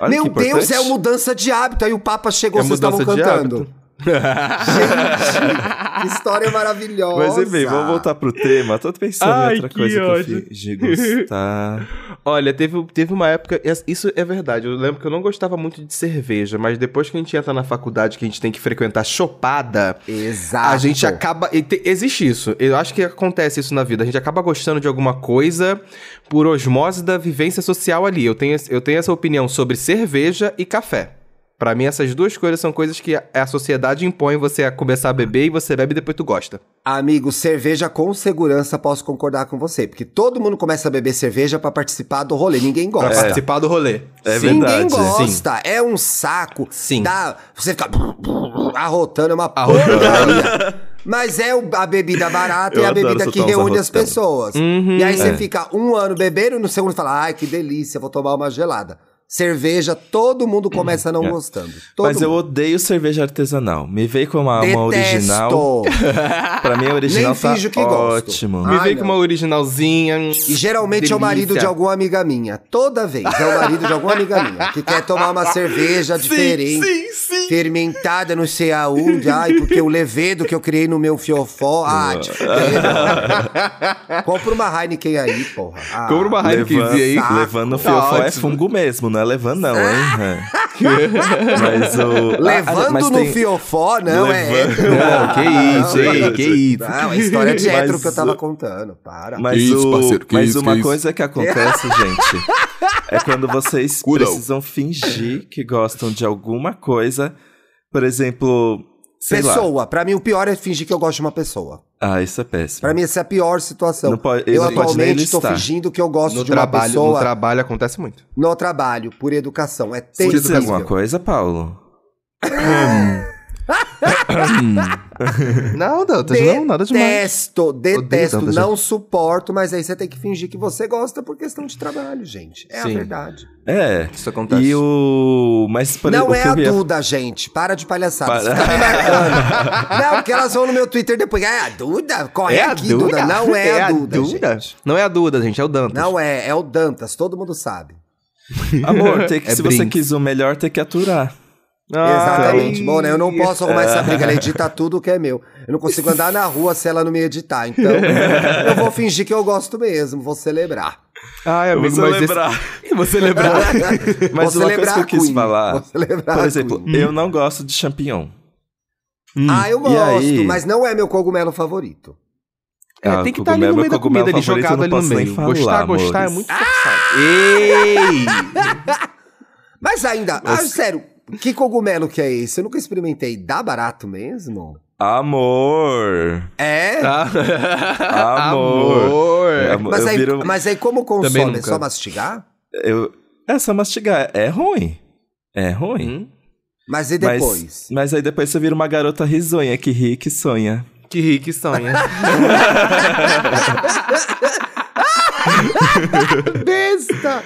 Olha Meu que Deus, é mudança de hábito. Aí o Papa chegou, É vocês estavam cantando. Gente, história maravilhosa. Mas enfim, vamos voltar pro tema. Tô pensando Ai, em outra que coisa que ódio. eu fiz de gostar. <laughs> Olha, teve, teve uma época. Isso é verdade. Eu lembro que eu não gostava muito de cerveja, mas depois que a gente entra na faculdade, que a gente tem que frequentar chopada, Exato. a gente acaba. te- Existe isso. Eu acho que acontece isso na vida. A gente acaba gostando de alguma coisa por osmose da vivência social ali. Eu tenho, eu tenho essa opinião sobre cerveja e café. Pra mim, essas duas coisas são coisas que a, sociedade impõe você a começar a beber e você bebe e depois tu gosta. Amigo, cerveja com segurança posso concordar com você, porque todo mundo começa a beber cerveja pra participar do rolê, ninguém Pra gosta. participar do rolê. É Sim. Ninguém verdade. gosta, é um saco. Sim. Dá, você fica arrotando, é uma porcaria. Mas é a bebida barata e a bebida que reúne as pessoas. Uhum. e aí você É. fica um ano bebendo e no segundo fala, ai que delícia, vou tomar uma gelada. Cerveja, todo mundo começa não É. gostando. Todo Mas eu mundo. odeio cerveja artesanal. Me veio com uma, uma original. <laughs> Pra mim, a original Nem tá finjo que gosto. ótimo. Me Ai, veio com uma originalzinha. E geralmente é o marido Delícia. de alguma amiga minha. Toda vez é o marido de alguma amiga minha. Que quer tomar uma <laughs> cerveja diferente. Sim, sim. Fermentada não sei aonde. Ai, porque o levedo que eu criei no meu fiofó. <laughs> Ah, fuder. Compra uma Heineken aí, porra. Ah, Compra uma Heinekenzinha aí. Levando Tá fiofó é ótimo. fungo mesmo, não é levando não, hein? É. Mas o... Levando Ah, mas no tem- fiofó, não é Levando- hétero. <laughs> Não, que isso, hein? Que isso. Não, é história de Mas hétero que eu tava contando. Para. Mas, Isso, o, parceiro, que mas isso, uma que coisa que acontece, <laughs> gente, é quando vocês precisam fingir que gostam de alguma coisa. Por exemplo, sei lá. pessoa. Pra mim, o pior é fingir que eu gosto de uma pessoa. Ah, isso é péssimo. Pra mim, essa é a pior situação. Não pode- eu não pode nem atualmente tô listar. fingindo que eu gosto No de uma trabalho, no pessoa trabalho acontece muito. no trabalho, por educação. É Você dizer terrível. alguma coisa, Paulo? <laughs> Não, Dantas, não, nada demais. Detesto, detesto, não suporto, mas aí você tem que fingir que você gosta por questão de trabalho, gente. É Sim. a verdade. É. Isso acontece. E o. Mas por não o é a ia- Duda, gente. Para de palhaçada. Para. Você tá me marcando. <laughs> não, porque elas vão no meu Twitter depois. É a Duda? Corre É a aqui, Duda. Não é, a <laughs> Duda, gente. Não é a Duda, gente, é o Dantas. Não é, é o Dantas, todo mundo sabe. Amor, tem <laughs> que, É se você quis o melhor, tem que aturar. Exatamente. Bom, né? Eu não posso arrumar essa briga, ela edita tudo que é meu. Eu não consigo andar na rua se ela não me editar. Então, <laughs> eu vou fingir que eu gosto mesmo, vou celebrar. Ai, amigo, Você mas esse- você lembrar. <laughs> Mas Vou uma coisa celebrar que eu quis falar. Vou celebrar Por exemplo, eu não gosto de champignon. Ah, eu gosto, aí? mas não é meu cogumelo favorito. É, Ah, tem que estar ali cogumelo- no meio da meu cogumelo comida, ali, jogado eu ali não no meio. falar, gostar, gostar é amores. muito forçado. <laughs> Ei! Mas ainda, ah, sério, que cogumelo que é esse? Eu nunca experimentei. Dá barato mesmo? Amor. É? <laughs> Amor. É, Mas aí, viro- mas aí como consome? É só mastigar? Eu, é só mastigar. É ruim. É ruim. Hum, Mas e Mas, depois? mas aí depois você vira uma garota risonha que ri que sonha. que rico que sonha. <laughs> Besta!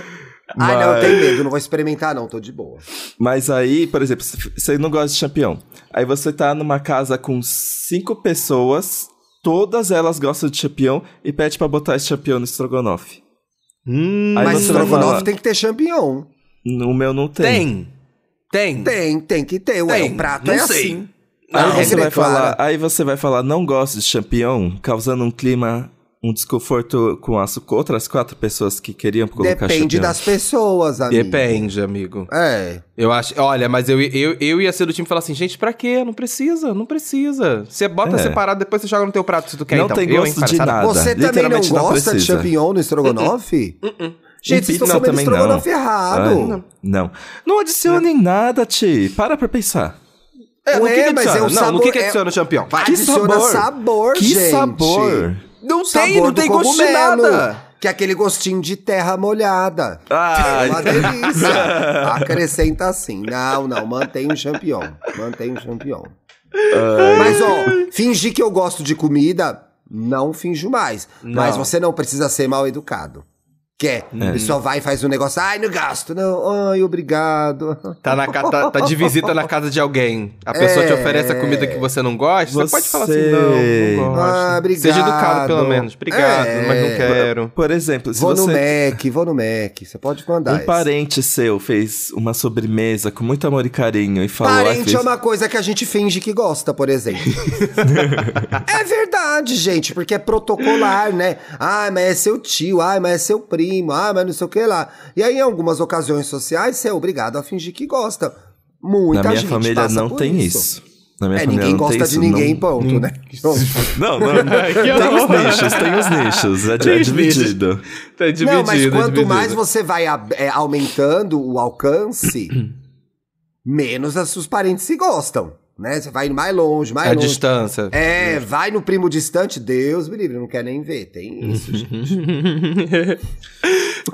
Ai, não, eu tenho medo, não vou experimentar não, tô de boa. Mas aí, por exemplo, você não gosta de champignon. Aí você tá numa casa com cinco pessoas, todas elas gostam de champignon e pede pra botar esse champignon no estrogonofe. hum, Aí Mas estrogonofe falar- tem que ter champignon. No meu não tem. tem. Tem. Tem, tem que ter, ué, Tem, o prato não é sei. assim. Aí você vai é clara. falar, aí você vai falar, não gosto de champignon, causando um clima, um desconforto com as outras quatro pessoas que queriam colocar Depende champignon. das pessoas, amigo. Depende, amigo. É. Eu acho. Olha, mas eu, eu, eu ia ser do time e falar assim, gente, pra quê? Não precisa, não precisa. Você bota É. separado, depois você joga no teu prato se tu quer, Não então. tem eu, hein, gosto de nada. Você também não não gosta de champignon no estrogonofe? Gente, vocês estão Não, comendo também estrogonofe não. errado. Ai, não. Não adicione em nada, Ti. Para pra pensar. É, Ué, que que mas é o Não, no sabor- que que é- adiciona o campeão? Vai. Que Adiciona sabor? sabor, que gente. sabor? Não tem, não tem gosto de nada. Que é aquele gostinho de terra molhada. Ai. É uma delícia. Acrescenta assim. Não, não, mantém o champignon. Mantém o champignon. Mas, ó, fingir que eu gosto de comida, não finjo mais. Mas você não precisa ser mal educado. Quer? É. E só vai e faz um negócio. Ai, não gasto. Não, ai, obrigado. Tá, na, tá, tá de visita na casa de alguém. A pessoa te É. oferece a comida que você não gosta. Você, pode falar assim, Você- não, não gosto. Ah, obrigado. Seja educado, pelo menos. Obrigado, É. mas não quero. Por exemplo, se Vou no você... Mac, vou no Mac. Você pode mandar. Um parente seu fez uma sobremesa com muito amor e carinho e falou... "Ai, Parente fez- é uma coisa que a gente finge que gosta, por exemplo. <laughs> é verdade, gente, porque é protocolar, né? Ah, mas é seu tio, ah, mas é seu primo, ah, mas não sei o que lá. E aí, em algumas ocasiões sociais, você é obrigado a fingir que gosta. Muita Na minha gente família passa não tem isso. Na minha É, família ninguém não tem gosta de isso, ninguém, não... ponto, né? <laughs> Não, não, <laughs> não. tem os nichos, tem os nichos. É, Tem é os nichos. dividido. Tá dividido, Não, mas é quanto dividido. mais você vai é, aumentando o alcance, <clears throat> menos os seus parentes se gostam, né? Você vai mais longe, mais A longe. distância. É, vai no primo distante, Deus me livre, não quer nem ver. Tem isso, <laughs> gente.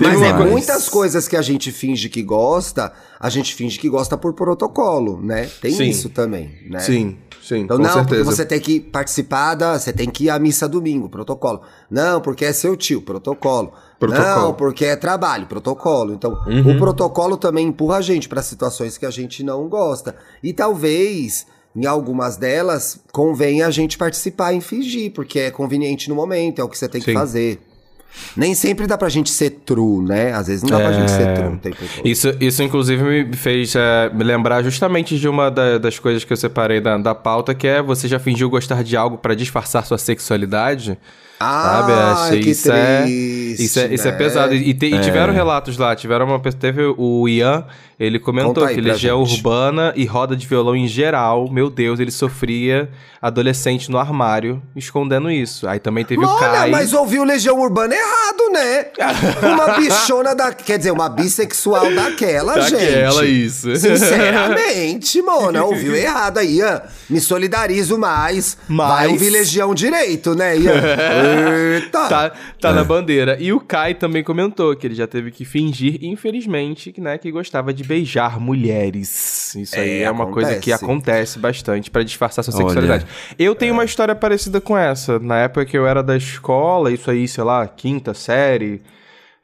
Mas é muitas coisas que a gente finge que gosta, a gente finge que gosta por protocolo, né? Tem Sim. isso também, né? Sim, sim, Então, com não, certeza. porque você tem que participar da. Você tem que ir à missa domingo, protocolo. Não, porque é seu tio, protocolo. Protocolo. Uhum. Não, porque é trabalho, protocolo. Então, o protocolo também empurra a gente para situações que a gente não gosta. E talvez, em algumas delas, convenha a gente participar e fingir, porque é conveniente no momento, é o que você tem que Sim. fazer. Nem sempre dá pra gente ser true, né? Às vezes não dá pra gente ser true tempo todo. Isso, isso inclusive, me fez é, me lembrar justamente de uma da- das coisas que eu separei da, da pauta, que é você já fingiu gostar de algo pra disfarçar sua sexualidade. Sabe? Ah, Achei que isso é, triste, isso é, isso é pesado. E, te- e tiveram relatos lá, tiveram uma teve o Ian, ele comentou aí que legião gente. urbana e roda de violão em geral, meu Deus, ele sofria adolescente no armário, escondendo isso. Aí também teve o Olha, Kai. mas ouviu Legião Urbana errado, né? <laughs> Uma bichona da. Quer dizer, uma bissexual daquela, gente. Daquela, isso. <laughs> Sinceramente, mano, ouviu <laughs> errado aí, Ian. Me solidarizo mais. Mas- Vai ouvir Legião direito, né, Ian? Eita! Tá, tá na bandeira. E o Kai também comentou que ele já teve que fingir, infelizmente, que, né, que gostava de beijar mulheres. Isso aí É, é uma coisa que acontece. bastante pra disfarçar sua Olha. sexualidade. Eu tenho uma história parecida com essa. Na época que eu era da escola, isso aí, sei lá, quinta série,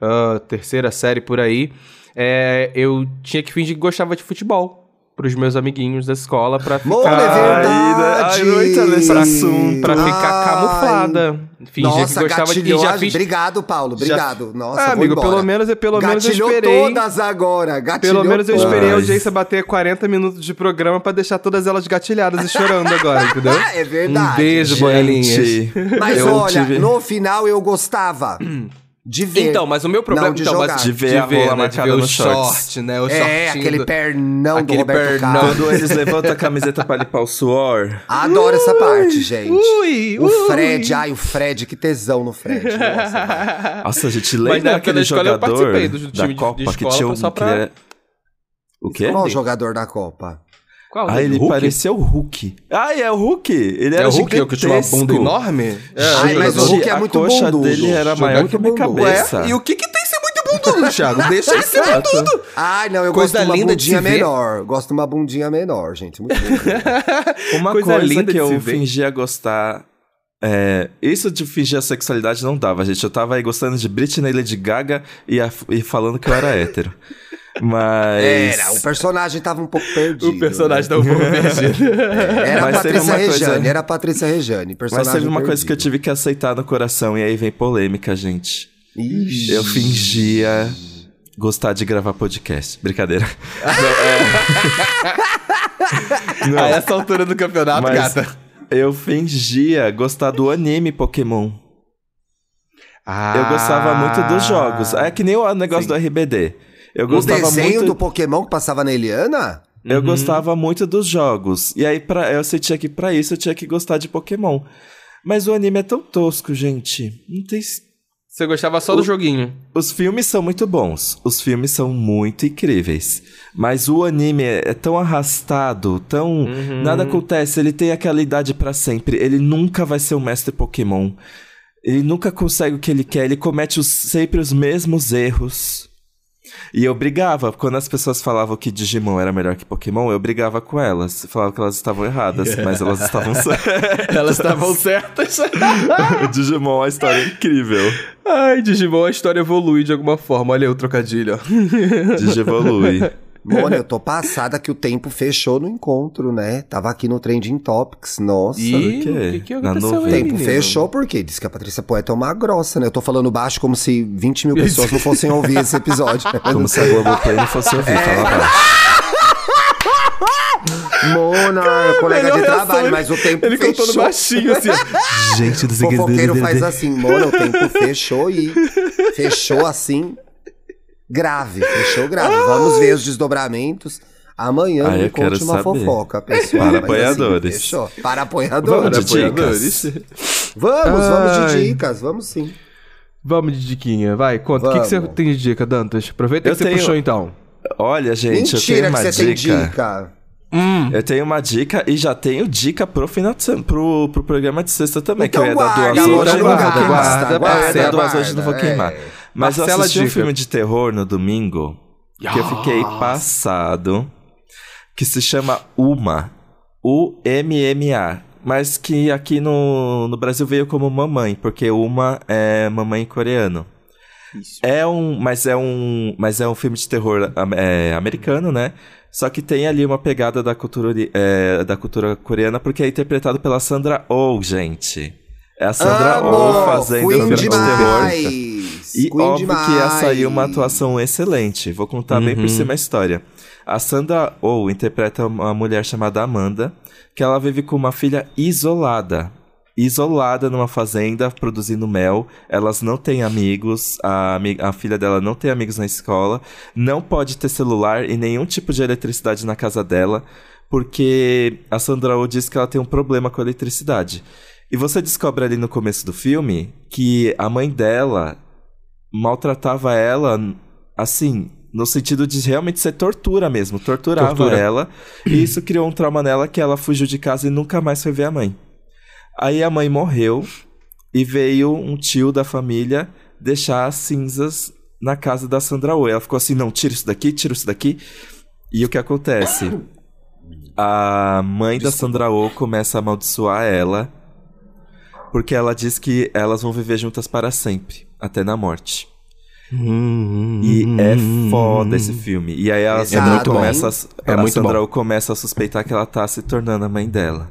ah, terceira série por aí, é, eu tinha que fingir que gostava de futebol. Pros meus amiguinhos da escola pra ficar. Mano, é verdade. Ai, entra nesse assunto. Pra ficar Ai. camuflada. Fingir Nossa, que gostava de. E já fiz. Obrigado, Paulo. Obrigado. Nossa, Ah, amigo, embora. pelo menos, pelo menos eu esperei. todas agora. Gatilhou Pelo menos eu todas. esperei a audiência bater 40 minutos de programa pra deixar todas elas gatilhadas e chorando agora, <laughs> entendeu? É verdade. Um beijo, boelinhas. Mas eu olha, tive- no final eu gostava <clears throat> de ver. Então, mas o meu problema Não, de então, jogar. mas De ver a rola né, de marcada no short, né? O é, shortinho aquele do- pernão aquele do Roberto pernão. Carlos. Quando eles levantam a camiseta pra limpar o suor. Adoro essa parte, gente. Ui, o ui. Fred, ai, o Fred, que tesão no Fred. Nossa. <laughs> Nossa, a gente Mas lembra época aquele da escola eu jogador participei do time da de- de Copa que escola tinha um... só que pra- era- O quê? Qual o jogador da Copa? Qual? Ah, ele Hulk? parecia o Hulk. Ah, é o Hulk. Ele É era o Hulk o que tinha uma bunda enorme? É, Ai, mas o Hulk é a muito coxa bundudo. dele era Jogar maior que a minha bundudo. cabeça. Ué, e o que que tem ser muito bundudo, <laughs> Thiago? Deixa ele ser bundudo. Ai, não, eu Coisa gosto de uma bundinha menor. Gosto de uma bundinha menor, gente. Muito bom. <laughs> Uma Coisa coisa linda que eu fingia gostar. É, isso de fingir a sexualidade não dava, gente. Eu tava aí gostando de Britney Lady Gaga e, a- e falando que eu era hétero. Mas. Era, o personagem tava um pouco perdido. O personagem tá um né? pouco perdido. Era a Mas teve Patrícia uma coisa- Rejane, era a Patrícia Rejane. Mas teve uma coisa que eu perdido. tive que aceitar no coração, e aí vem polêmica, gente. Ixi. Eu fingia gostar de gravar podcast. Brincadeira. <laughs> Não, A essa altura do campeonato, mas gata. eu fingia gostar do anime Pokémon. Eu gostava muito dos jogos. É que nem o negócio Sim. do RBD. Eu O gostava desenho muito. do Pokémon que passava na Eliana? Eu Uhum. gostava muito dos jogos. E aí pra, eu sentia que pra isso eu tinha que gostar de Pokémon. Mas o anime é tão tosco, gente. Não tem. Você gostava só do O- joguinho. Os filmes são muito bons. Os filmes são muito incríveis. Mas o anime é, é tão arrastado, tão. Uhum. Nada acontece. Ele tem aquela idade pra sempre. Ele nunca vai ser o mestre Pokémon. Ele nunca consegue o que ele quer. Ele comete os- sempre os mesmos erros. E eu brigava. Quando as pessoas falavam que Digimon era melhor que Pokémon, eu brigava com elas. Falava que elas estavam erradas, mas elas estavam <laughs> certas. Elas estavam certas. <laughs> Digimon, a história é incrível. Ai, Digimon, a história evolui de alguma forma. Olha aí o trocadilho, ó. Digivolui. <laughs> Mona, eu <laughs> tô passada que o tempo fechou no encontro, né? Tava aqui no Trending Topics, nossa. Quê? o que, que Na aconteceu O tempo fechou porque diz que a Patrícia Poeta é uma grossa, né? Eu tô falando baixo como se 20 mil pessoas não fossem ouvir esse episódio. <laughs> Como se a Globoplay não fosse ouvir, É. fala baixo. Mona, é colega de trabalho, ele- mas o tempo Ele fechou. cantando baixinho, assim. Gente do O fofoqueiro faz assim, Mona, o tempo fechou e fechou assim, grave, fechou grave. Vamos ver os desdobramentos. Amanhã Ah, me eu quero conte uma saber. fofoca, pessoal. Para Mas, assim, apoiadores. fechou. Para apoiadores. Vamos de Apoiadores. Vamos, vamos de Ai. dicas, vamos sim. Vamos de diquinha, vai, conta. O que, que você tem de dica, Dantas? Aproveita Eu que você tenho- puxou, então. Olha, gente, eu Mentira tenho que uma você dica. tem dica. Eu tenho uma dica e já tenho dica pro final de semana, pro, pro programa de sexta também, Então que eu ia dar guarda, duas hoje e não não vou gasta, queimar. guarda, Eu ia dar parcela, duas hoje e não vou guarda, queimar. é. Mas eu Parcela assisti um dica. filme de terror no domingo que eu fiquei passado, que se chama Uma. U-M-M-A. Mas que aqui no, no Brasil veio como mamãe, porque Uma é mamãe em coreano. É um, mas é um, mas é um filme de terror é, americano, né? Só que tem ali uma pegada da cultura, é, da cultura coreana, porque é interpretado pela Sandra Oh, gente. É a Sandra Amo, Oh fazendo Queen filme de terror. Demais. E Queen óbvio que ia sair demais. uma atuação excelente. Vou contar bem por Uhum. cima a história. A Sandra Oh interpreta uma mulher chamada Amanda, que ela vive com uma filha isolada. Isolada numa fazenda, produzindo mel. Elas não têm amigos. A, a filha dela não tem amigos na escola. Não pode ter celular e nenhum tipo de eletricidade na casa dela. Porque a Sandra Oh diz que ela tem um problema com a eletricidade. E você descobre ali no começo do filme que a mãe dela maltratava ela, assim, no sentido de realmente ser tortura mesmo, torturava Tortura. ela. E isso criou um trauma nela que ela fugiu de casa e nunca mais foi ver a mãe. Aí a mãe morreu e veio um tio da família deixar as cinzas na casa da Sandra Oh. Ela ficou assim, não, tira isso daqui, tira isso daqui. E o que acontece? A mãe da Sandra Oh começa a amaldiçoar ela, porque ela diz que elas vão viver juntas para sempre, até na morte. E é foda esse filme. E aí a Exato, Sandra começa, a, É a Sandra bom. Começa a suspeitar que ela tá se tornando a mãe dela.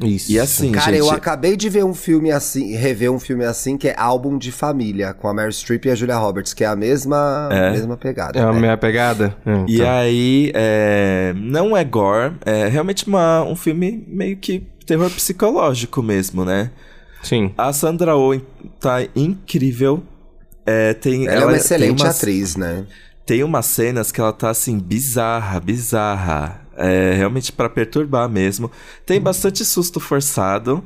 Isso. E assim, Cara, gente, eu acabei de ver um filme assim, rever um filme assim, que é Álbum de Família, com a Meryl Streep e a Julia Roberts, que é a mesma, É. mesma pegada. É a né? minha pegada? É, E então. aí, é, não é gore, é realmente uma, um filme meio que terror psicológico mesmo, né? Sim. A Sandra Oh tá incrível. É, tem, Ela, é uma tem excelente umas- atriz, né? Tem umas cenas que ela tá assim, bizarra, bizarra. É realmente pra perturbar mesmo. Tem bastante susto forçado.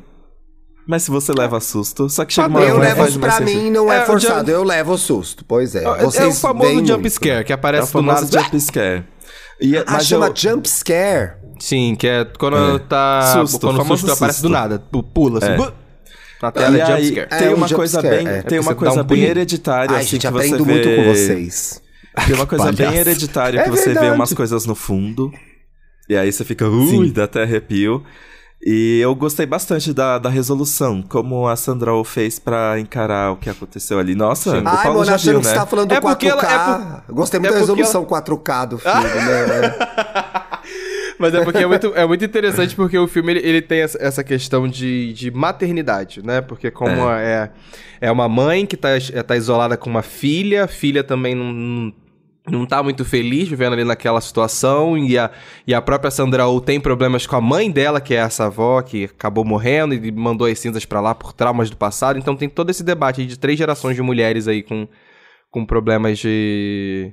Mas se você leva susto, só que chega uma Eu levo, faz mais pra sentido. mim, não é, É, o forçado, jump- eu levo o susto. Pois é. É, é o Vocês famoso veem jump muito. scare, que É aparece o do famoso nada. jump scare. E, Ah, mas chama eu- jump scare. Sim, que é quando É. tá. Susto, quando o famoso susto aparece susto. do nada. pu- Pula assim. É. Na tela E é aí, tem É um uma jump coisa scare, bem, é. tem É uma você coisa um bem hereditária Ai, assim gente, que você aprendo vê. muito com vocês. Tem uma coisa bem hereditária É que você vê verdade. umas coisas no fundo. E aí você fica, ui, Sim. dá até arrepio. E eu gostei bastante da, da resolução, como a Sandra Oh fez pra encarar o que aconteceu ali. Nossa, o Ai, Paulo mano, já achando viu, que né? você tá falando do É porque 4K. ela- é Gostei é muito da porque resolução 4K do filme, né? <laughs> <laughs> Mas é porque é muito, é muito interessante porque o filme ele, ele tem essa- questão de, de maternidade, né? Porque como é, é uma mãe que tá, tá isolada com uma filha, a filha também não, não, não tá muito feliz vivendo ali naquela situação, e a, e a própria Sandra Oh tem problemas com a mãe dela, que é essa avó que acabou morrendo e mandou as cinzas pra lá por traumas do passado. Então tem todo esse debate de três gerações de mulheres aí com, com problemas de.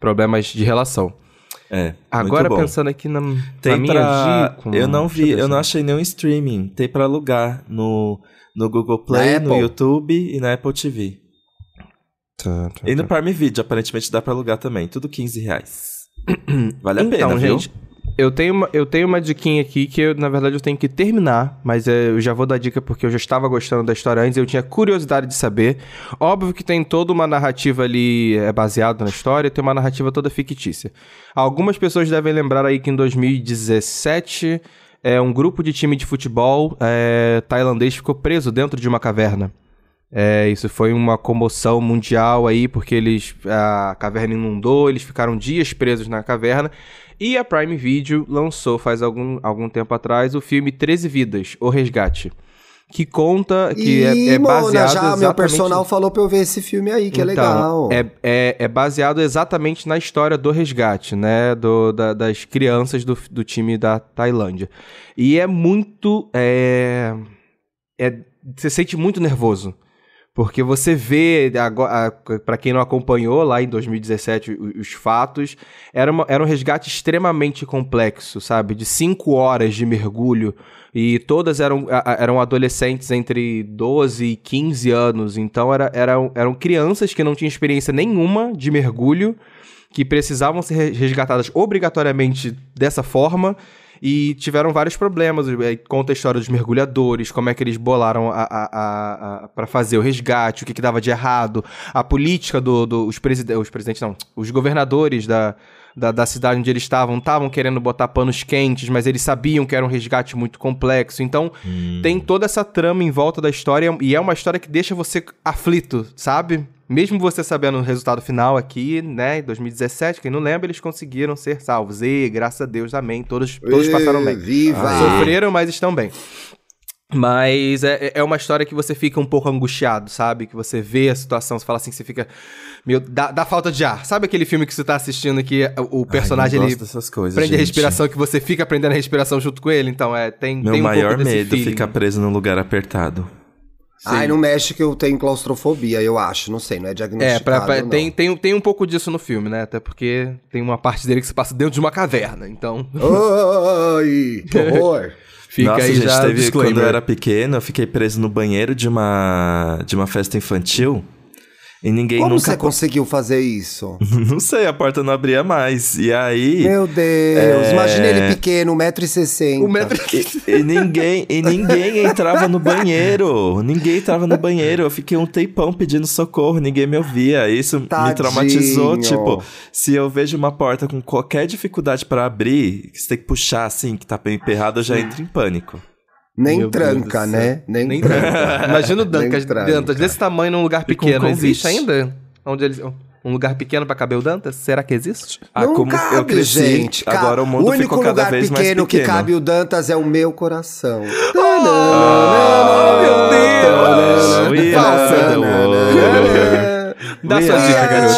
problemas de relação. É, Agora, pensando aqui na, na Tem minha pra... dica... Eu não vi, eu pensar. não achei nenhum streaming. Tem pra alugar no, no Google Play, Na no? YouTube e na Apple TV. Tá, tá, E no tá. Prime Video, aparentemente dá pra alugar também. Tudo 15 reais. <clears throat> vale a Então, pena, gente, viu? Eu tenho, uma, eu tenho uma diquinha aqui que, eu, na verdade, eu tenho que terminar, mas é, eu já vou dar dica porque eu já estava gostando da história antes, eu tinha curiosidade de saber. Óbvio que tem toda uma narrativa ali é, baseada na história, tem uma narrativa toda fictícia. Algumas pessoas devem lembrar aí que em 2017, é, um grupo de time de futebol é, tailandês ficou preso dentro de uma caverna. É, isso foi uma comoção mundial aí, porque eles a caverna inundou, eles ficaram dias presos na caverna. E a Prime Video lançou faz algum, algum tempo atrás o filme 13 Vidas, O Resgate. Que conta, que é, é Mona, baseado já meu exatamente- personal falou pra eu ver esse filme aí, que é então, legal. É, é, é baseado exatamente na história do resgate, né? Do, da- das crianças do, do time da Tailândia. E é muito. É, é, você sente muito nervoso. Porque você vê, para quem não acompanhou lá em 2017 o- os fatos, era, uma- era um resgate extremamente complexo, sabe? De cinco horas de mergulho. E todas eram, eram adolescentes entre 12 e 15 anos. Então era, eram, eram crianças que não tinham experiência nenhuma de mergulho, que precisavam ser re- resgatadas obrigatoriamente dessa forma. E tiveram vários problemas. Aí Conta a história dos mergulhadores, como é que eles bolaram a, a, a, para fazer o resgate, o que, que dava de errado, a política dos do, os, preside os presidentes, não, os governadores da, da, da cidade onde eles estavam estavam querendo botar panos quentes, mas eles sabiam que era um resgate muito complexo. Então, tem toda essa trama em volta da história e é uma história que deixa você aflito, sabe? Mesmo você sabendo o resultado final aqui, né, em 2017, quem não lembra, eles conseguiram ser salvos. E, graças a Deus, amém. Todos, todos passaram bem. Viva! Sofreram, mas estão bem. Mas é, é uma história que você fica um pouco angustiado, sabe? Que você vê a situação, você fala assim, você fica. Meu, dá, dá falta de ar. Sabe aquele filme que você tá assistindo que o personagem Ai, ele coisas, prende a gente. respiração, que você fica prendendo a respiração junto com ele? Então, é, tem, Meu tem um maior pouco desse medo é ficar preso num lugar apertado. Ai, não mexe que eu tenho claustrofobia, eu acho. Não sei, não é diagnosticado, É, pra, pra- não. tem, tem, tem um pouco disso no filme, né? Até porque tem uma parte dele que se passa dentro de uma caverna. Então, Ai, <laughs> que horror. fica Nossa, aí gente, já teve, disclaimer. quando eu era pequeno, eu fiquei preso no banheiro de uma, de uma festa infantil. E ninguém Como nunca. você conseguiu fazer isso? <laughs> Não sei, a porta não abria mais. E aí. Meu Deus, imagina ele pequeno, 1,60m. O metro... E, e ninguém, e ninguém entrava no banheiro. Ninguém entrava no banheiro. Eu fiquei um tempão pedindo socorro, ninguém me ouvia. Isso me Tadinho. traumatizou. Tipo, se eu vejo uma porta com qualquer dificuldade pra abrir, que você tem que puxar assim, que tá bem emperrado, eu já entro em pânico. Nem Meu tranca, né? Nem, Nem tranca. <laughs> Imagina o Dantas, tranca. Dantas desse tamanho num lugar pequeno. Existe ainda? Onde ele... Um lugar pequeno pra caber o Dantas? Será que existe? Ah, Não como cabe, eu cresci, gente. Ca- agora o mundo único ficou cada lugar vez mais pequeno que pequeno. cabe o Dantas é o meu coração. <laughs> Oh, meu Deus! Falsa. Dá sua dica, garoto.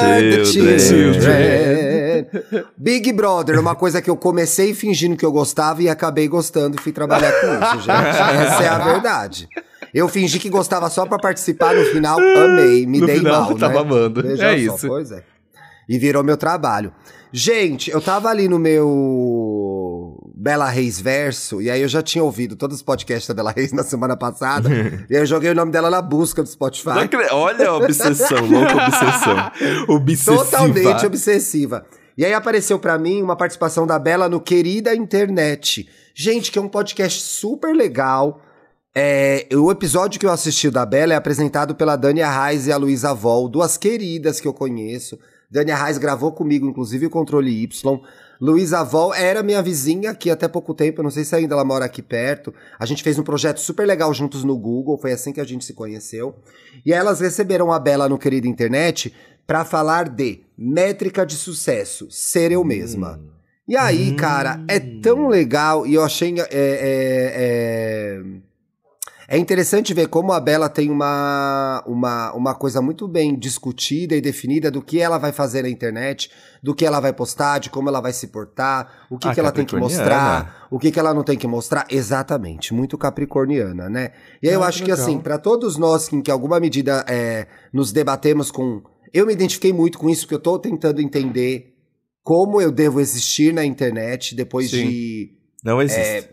Big Brother, uma coisa que eu comecei fingindo que eu gostava e acabei gostando e fui trabalhar com isso, gente. Essa é a verdade. Eu fingi que gostava só pra participar, no final amei, me No dei final, mal, tava né? amando. Veja É só, isso. Pois é. E virou meu trabalho. Gente, eu tava ali no meu Bela Reis verso, e aí eu já tinha ouvido todos os podcasts da Bela Reis na semana passada, <laughs> e aí eu joguei o nome dela na busca do Spotify. Olha a obsessão, louca obsessão. <laughs> Obsessiva. Totalmente obsessiva. E aí apareceu pra mim uma participação da Bela no Querida Internet. Gente, que é um podcast super legal. É, o episódio que eu assisti da Bela é apresentado pela Dani Arraes e a Luísa Vol, duas queridas que eu conheço. Dani Arraes gravou comigo, inclusive, o Controle Y. Luísa Vol era minha vizinha aqui até pouco tempo, eu não sei se ainda ela mora aqui perto. A gente fez um projeto super legal juntos no Google, foi assim que a gente se conheceu. E elas receberam a Bela no Querida Internet para falar de métrica de sucesso, ser eu mesma. E aí, cara, é tão legal e eu achei. É, é, é, é interessante ver como a Bela tem uma, uma, uma coisa muito bem discutida e definida do que ela vai fazer na internet, do que ela vai postar, de como ela vai se portar, o que, Ah, que ela tem que mostrar, o que, que ela não tem que mostrar. Exatamente, muito capricorniana, né? E aí eu Ah, acho que que, legal. assim, para todos nós que em que alguma medida é, nos debatemos com. Eu me identifiquei muito com isso, porque eu tô tentando entender como eu devo existir na internet depois Sim. de. Não existe.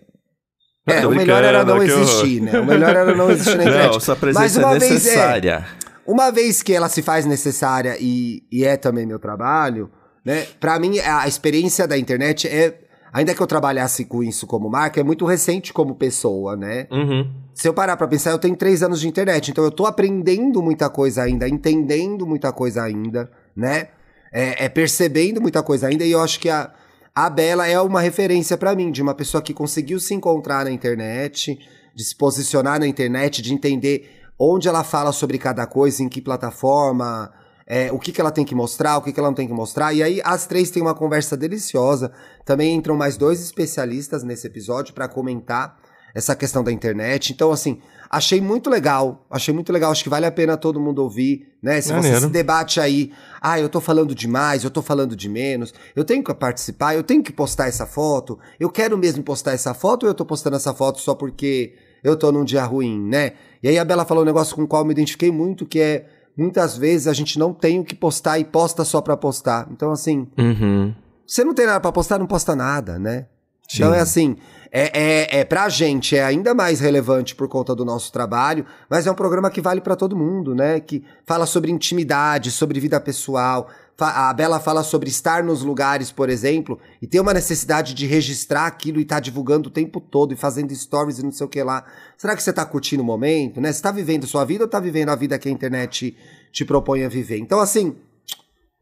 É, Tô o melhor era não existir, né? O melhor era não existir na <laughs> internet. Não, sua Mas presença uma é vez, é, necessária. Uma vez que ela se faz necessária e, e é também meu trabalho, né? Pra mim, a experiência da internet é. Ainda que eu trabalhasse com isso como marca, é muito recente como pessoa, né? Uhum. Se eu parar pra pensar, eu tenho três anos de internet, então eu tô aprendendo muita coisa ainda, entendendo muita coisa ainda, né? É, é percebendo muita coisa ainda, e eu acho que a, a Bela é uma referência pra mim, de uma pessoa que conseguiu se encontrar na internet, de se posicionar na internet, de entender onde ela fala sobre cada coisa, em que plataforma, é, o que, que ela tem que mostrar, o que, que ela não tem que mostrar. E aí as três têm uma conversa deliciosa. Também entram mais dois especialistas nesse episódio pra comentar essa questão da internet. Então, assim, achei muito legal. Achei muito legal. Acho que vale a pena todo mundo ouvir, né? Se você Maneiro. se debate aí, ah, eu tô falando demais, eu tô falando de menos, eu tenho que participar, eu tenho que postar essa foto, eu quero mesmo postar essa foto ou eu tô postando essa foto só porque eu tô num dia ruim, né? E aí a Bela falou um negócio com o qual eu me identifiquei muito, que é muitas vezes a gente não tem o que postar e posta só pra postar. Então, assim, Uhum. você não tem nada pra postar, não posta nada, né? Então é assim, é, é, é pra gente é ainda mais relevante por conta do nosso trabalho, mas é um programa que vale pra todo mundo, né? Que fala sobre intimidade, sobre vida pessoal. A Bela fala sobre estar nos lugares, por exemplo, e ter uma necessidade de registrar aquilo e estar divulgando o tempo todo e fazendo stories e não sei o que lá. Será que você tá curtindo o momento, né? Você tá vivendo sua vida ou tá vivendo a vida que a internet te propõe a viver? Então, assim,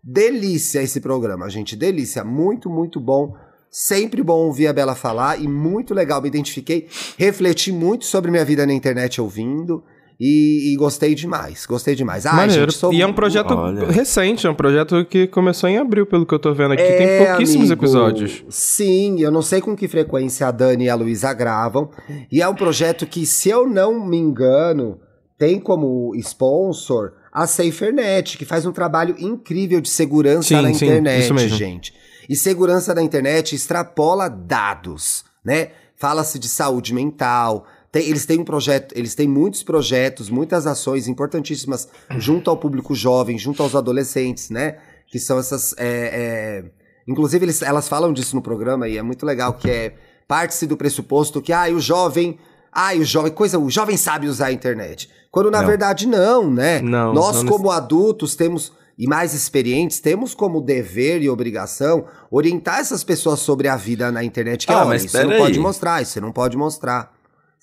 Delícia esse programa, gente. Delícia. Muito, muito bom. Sempre bom ouvir a Bela falar e muito legal. Me identifiquei, refleti muito sobre minha vida na internet ouvindo e, e gostei demais. Gostei demais. Ai, Maneiro. gente, sou E é um projeto Olha. recente, é um projeto que começou em abril, pelo que eu tô vendo aqui. É, Tem pouquíssimos amigo. episódios. Sim, eu não sei com que frequência a Dani e a Luísa gravam. E é um projeto que, se eu não me engano, tem como sponsor a SaferNet, que faz um trabalho incrível de segurança Sim, na sim, internet, gente. E segurança na internet extrapola dados, né? Fala-se de saúde mental. Tem- eles têm um projeto, eles têm muitos projetos, muitas ações importantíssimas junto ao público jovem, junto aos adolescentes, né? Que são essas. é, é, Inclusive, eles- elas falam disso no programa e é muito legal, que é parte-se do pressuposto que ah, o jovem Ai, o jovem, coisa, o jovem sabe usar a internet. Quando na Não. verdade não, né? Não, Nós, não como adultos, temos. E mais experientes, temos como dever e obrigação orientar essas pessoas sobre a vida na internet. Que Ah, olha, mas isso você não pera pode aí. mostrar, isso você não pode mostrar.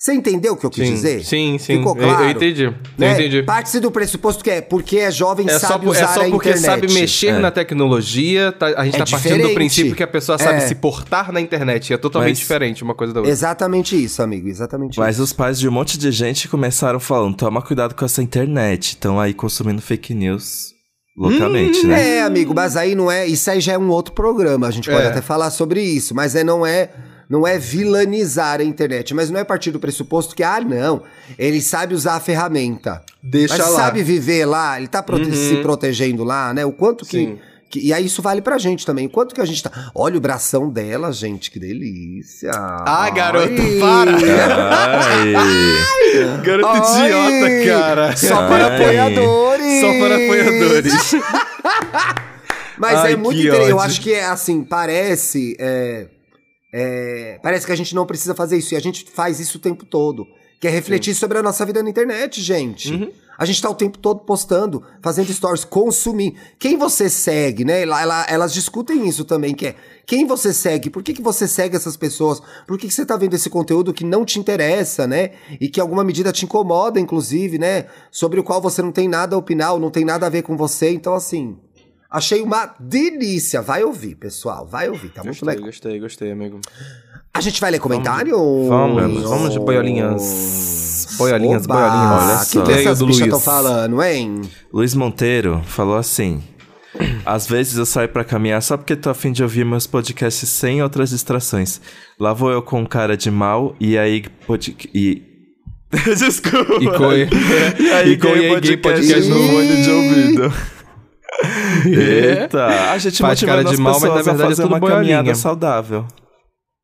Você entendeu o que eu quis Sim, dizer? sim, sim. Ficou Eu- eu claro? entendi, Né? eu entendi. Parte-se do pressuposto que é porque é jovem, É só, sabe é usar só a porque internet. sabe mexer É. na tecnologia, tá- a gente É tá partindo do princípio que a pessoa sabe É. se portar na internet. É totalmente Mas- diferente uma coisa da outra. Exatamente isso, amigo, exatamente Mas isso. os pais de um monte de gente começaram falando: toma cuidado com essa internet. Estão aí consumindo fake news loucamente, né? É, amigo, mas aí não é. Isso aí já é um outro programa. A gente pode É. até falar sobre isso, mas é, não é. Não é vilanizar a internet, mas não é partir do pressuposto que, ah, não, ele sabe usar a ferramenta. Deixa mas lá. Uhum. sabe viver lá, ele tá prote- se protegendo lá, né? O quanto que, Sim. que- E aí isso vale pra gente também. O quanto que a gente tá. Olha o bração dela, gente, que delícia. Ah, garoto, Ai. para! Ai, Garoto Ai. idiota, cara. Só para apoiadores! Só para apoiadores. <laughs> Mas é muito interessante. Eu acho que é assim, parece. é, é, parece que a gente não precisa fazer isso. E a gente faz isso o tempo todo. Que é refletir sobre a nossa vida na internet, gente. Uhum. A gente tá o tempo todo postando, fazendo stories, consumir. Quem você segue, né? Ela- ela- elas discutem isso também, que é quem você segue, por que, que você segue essas pessoas, por que, que você tá vendo esse conteúdo que não te interessa, né? E que em alguma medida te incomoda, inclusive, né? Sobre o qual você não tem nada a opinar, não tem nada a ver com você. Então, assim, achei uma delícia. Vai ouvir, pessoal, vai ouvir, tá muito Gostei, legal. gostei, gostei, amigo. A gente vai ler comentário? Vamos, vamos de boiolinhas. Boiolinhas, Oba! boiolinhas. Olha O que, só. que E aí, essas bichas estão falando, hein? Luiz Monteiro falou assim: Às vezes eu saio pra caminhar só porque tô afim de ouvir meus podcasts sem outras distrações. Lá vou eu com cara de mal e aí. Pod... E... <laughs> Desculpa. E com- <laughs> e aí e podcast Podcast no no- fone de ouvido. Eita, a gente Faz cara de mal, mas na verdade é tudo uma boiolinha. caminhada saudável.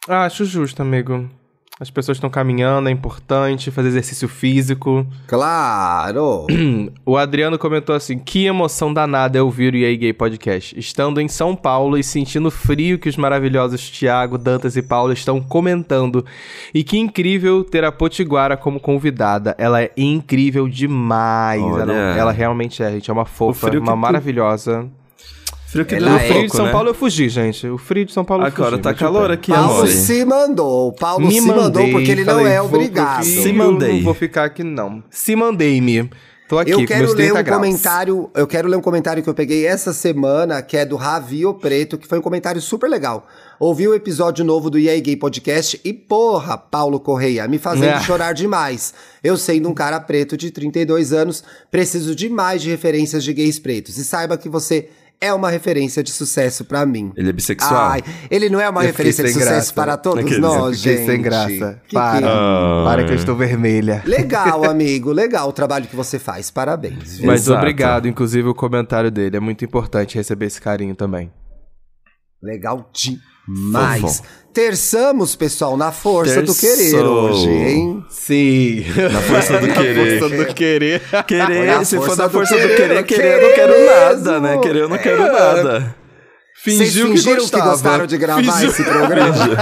Ah, acho justo, amigo. As pessoas estão caminhando, é importante fazer exercício físico. Claro! <clears throat> O Adriano comentou assim: que emoção danada é ouvir o EA Gay Podcast. Estando em São Paulo e sentindo frio que os maravilhosos Thiago, Dantas e Paulo estão comentando. E que incrível ter a Potiguara como convidada. Ela é incrível demais. Ela, ela realmente é, gente. É uma fofa, uma tu- maravilhosa. Frio que dura o é. frio de São né? Paulo eu fugi, gente. O frio de São Paulo eu Agora fugi. tá mas tudo calor bem. aqui, Paulo amor. se mandou. Paulo Me se mandei, mandou porque ele não falei, é vou pro obrigado. Se mandei. Não vou ficar aqui, não. Se mandei-me. Tô aqui Eu com quero meus ler 30 um graus. comentário, eu quero ler um comentário que eu peguei essa semana, que é do Ravio Preto, que foi um comentário super legal. Ouvi o episódio novo do EA Gay Podcast e porra, Paulo Correia, me fazendo Ah. chorar demais. Eu sendo um cara preto de 32 anos, preciso demais de referências de gays pretos. E saiba que você é uma referência de sucesso pra mim. Ele é bissexual? Ai, ele não é uma Eu referência de sucesso graça. para todos Aqueles- nós, gente. sem graça. Que Para. que- Ah. Para que eu estou vermelha. Legal, <laughs> amigo, legal o trabalho que você faz. Parabéns. viu? Mas Exato. obrigado, inclusive, o comentário dele. É muito importante receber esse carinho também. Legal demais. Fofo. Terçamos, pessoal, na força do Terçou. querer hoje, hein? Sim. Na força do <laughs> querer. força do querer. Querer, se for do força do querer, querer, eu querer, eu não quero mesmo. nada, né? Querer, eu não quero É. nada. Vocês Fingiu que fingiram que, gostaram de gravar Fingiu- esse programa? <laughs>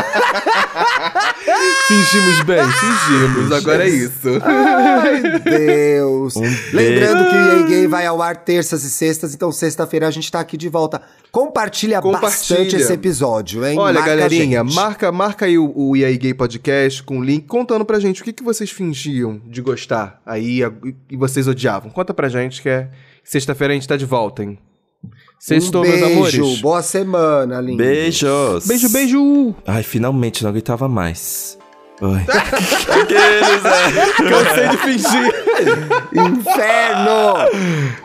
Fingimos bem, fingimos. Agora é isso. Ai, Deus. Um Lembrando que o EA Gay vai ao ar terças e sextas, então sexta-feira a gente tá aqui de volta. Compartilha, Compartilha. bastante esse episódio, hein? Olha, Marca galerinha, marca, marca aí o, o EA Gay Podcast com o link contando pra gente o que, que vocês fingiam de gostar aí e vocês odiavam. Conta pra gente que é sexta-feira a gente tá de volta, hein? Sextou, um meus beijo, amores. boa semana, lindo. Beijos. Beijo, beijo. Ai, finalmente, não aguentava mais. Ai. <laughs> Cansei de fingir. <laughs> Inferno!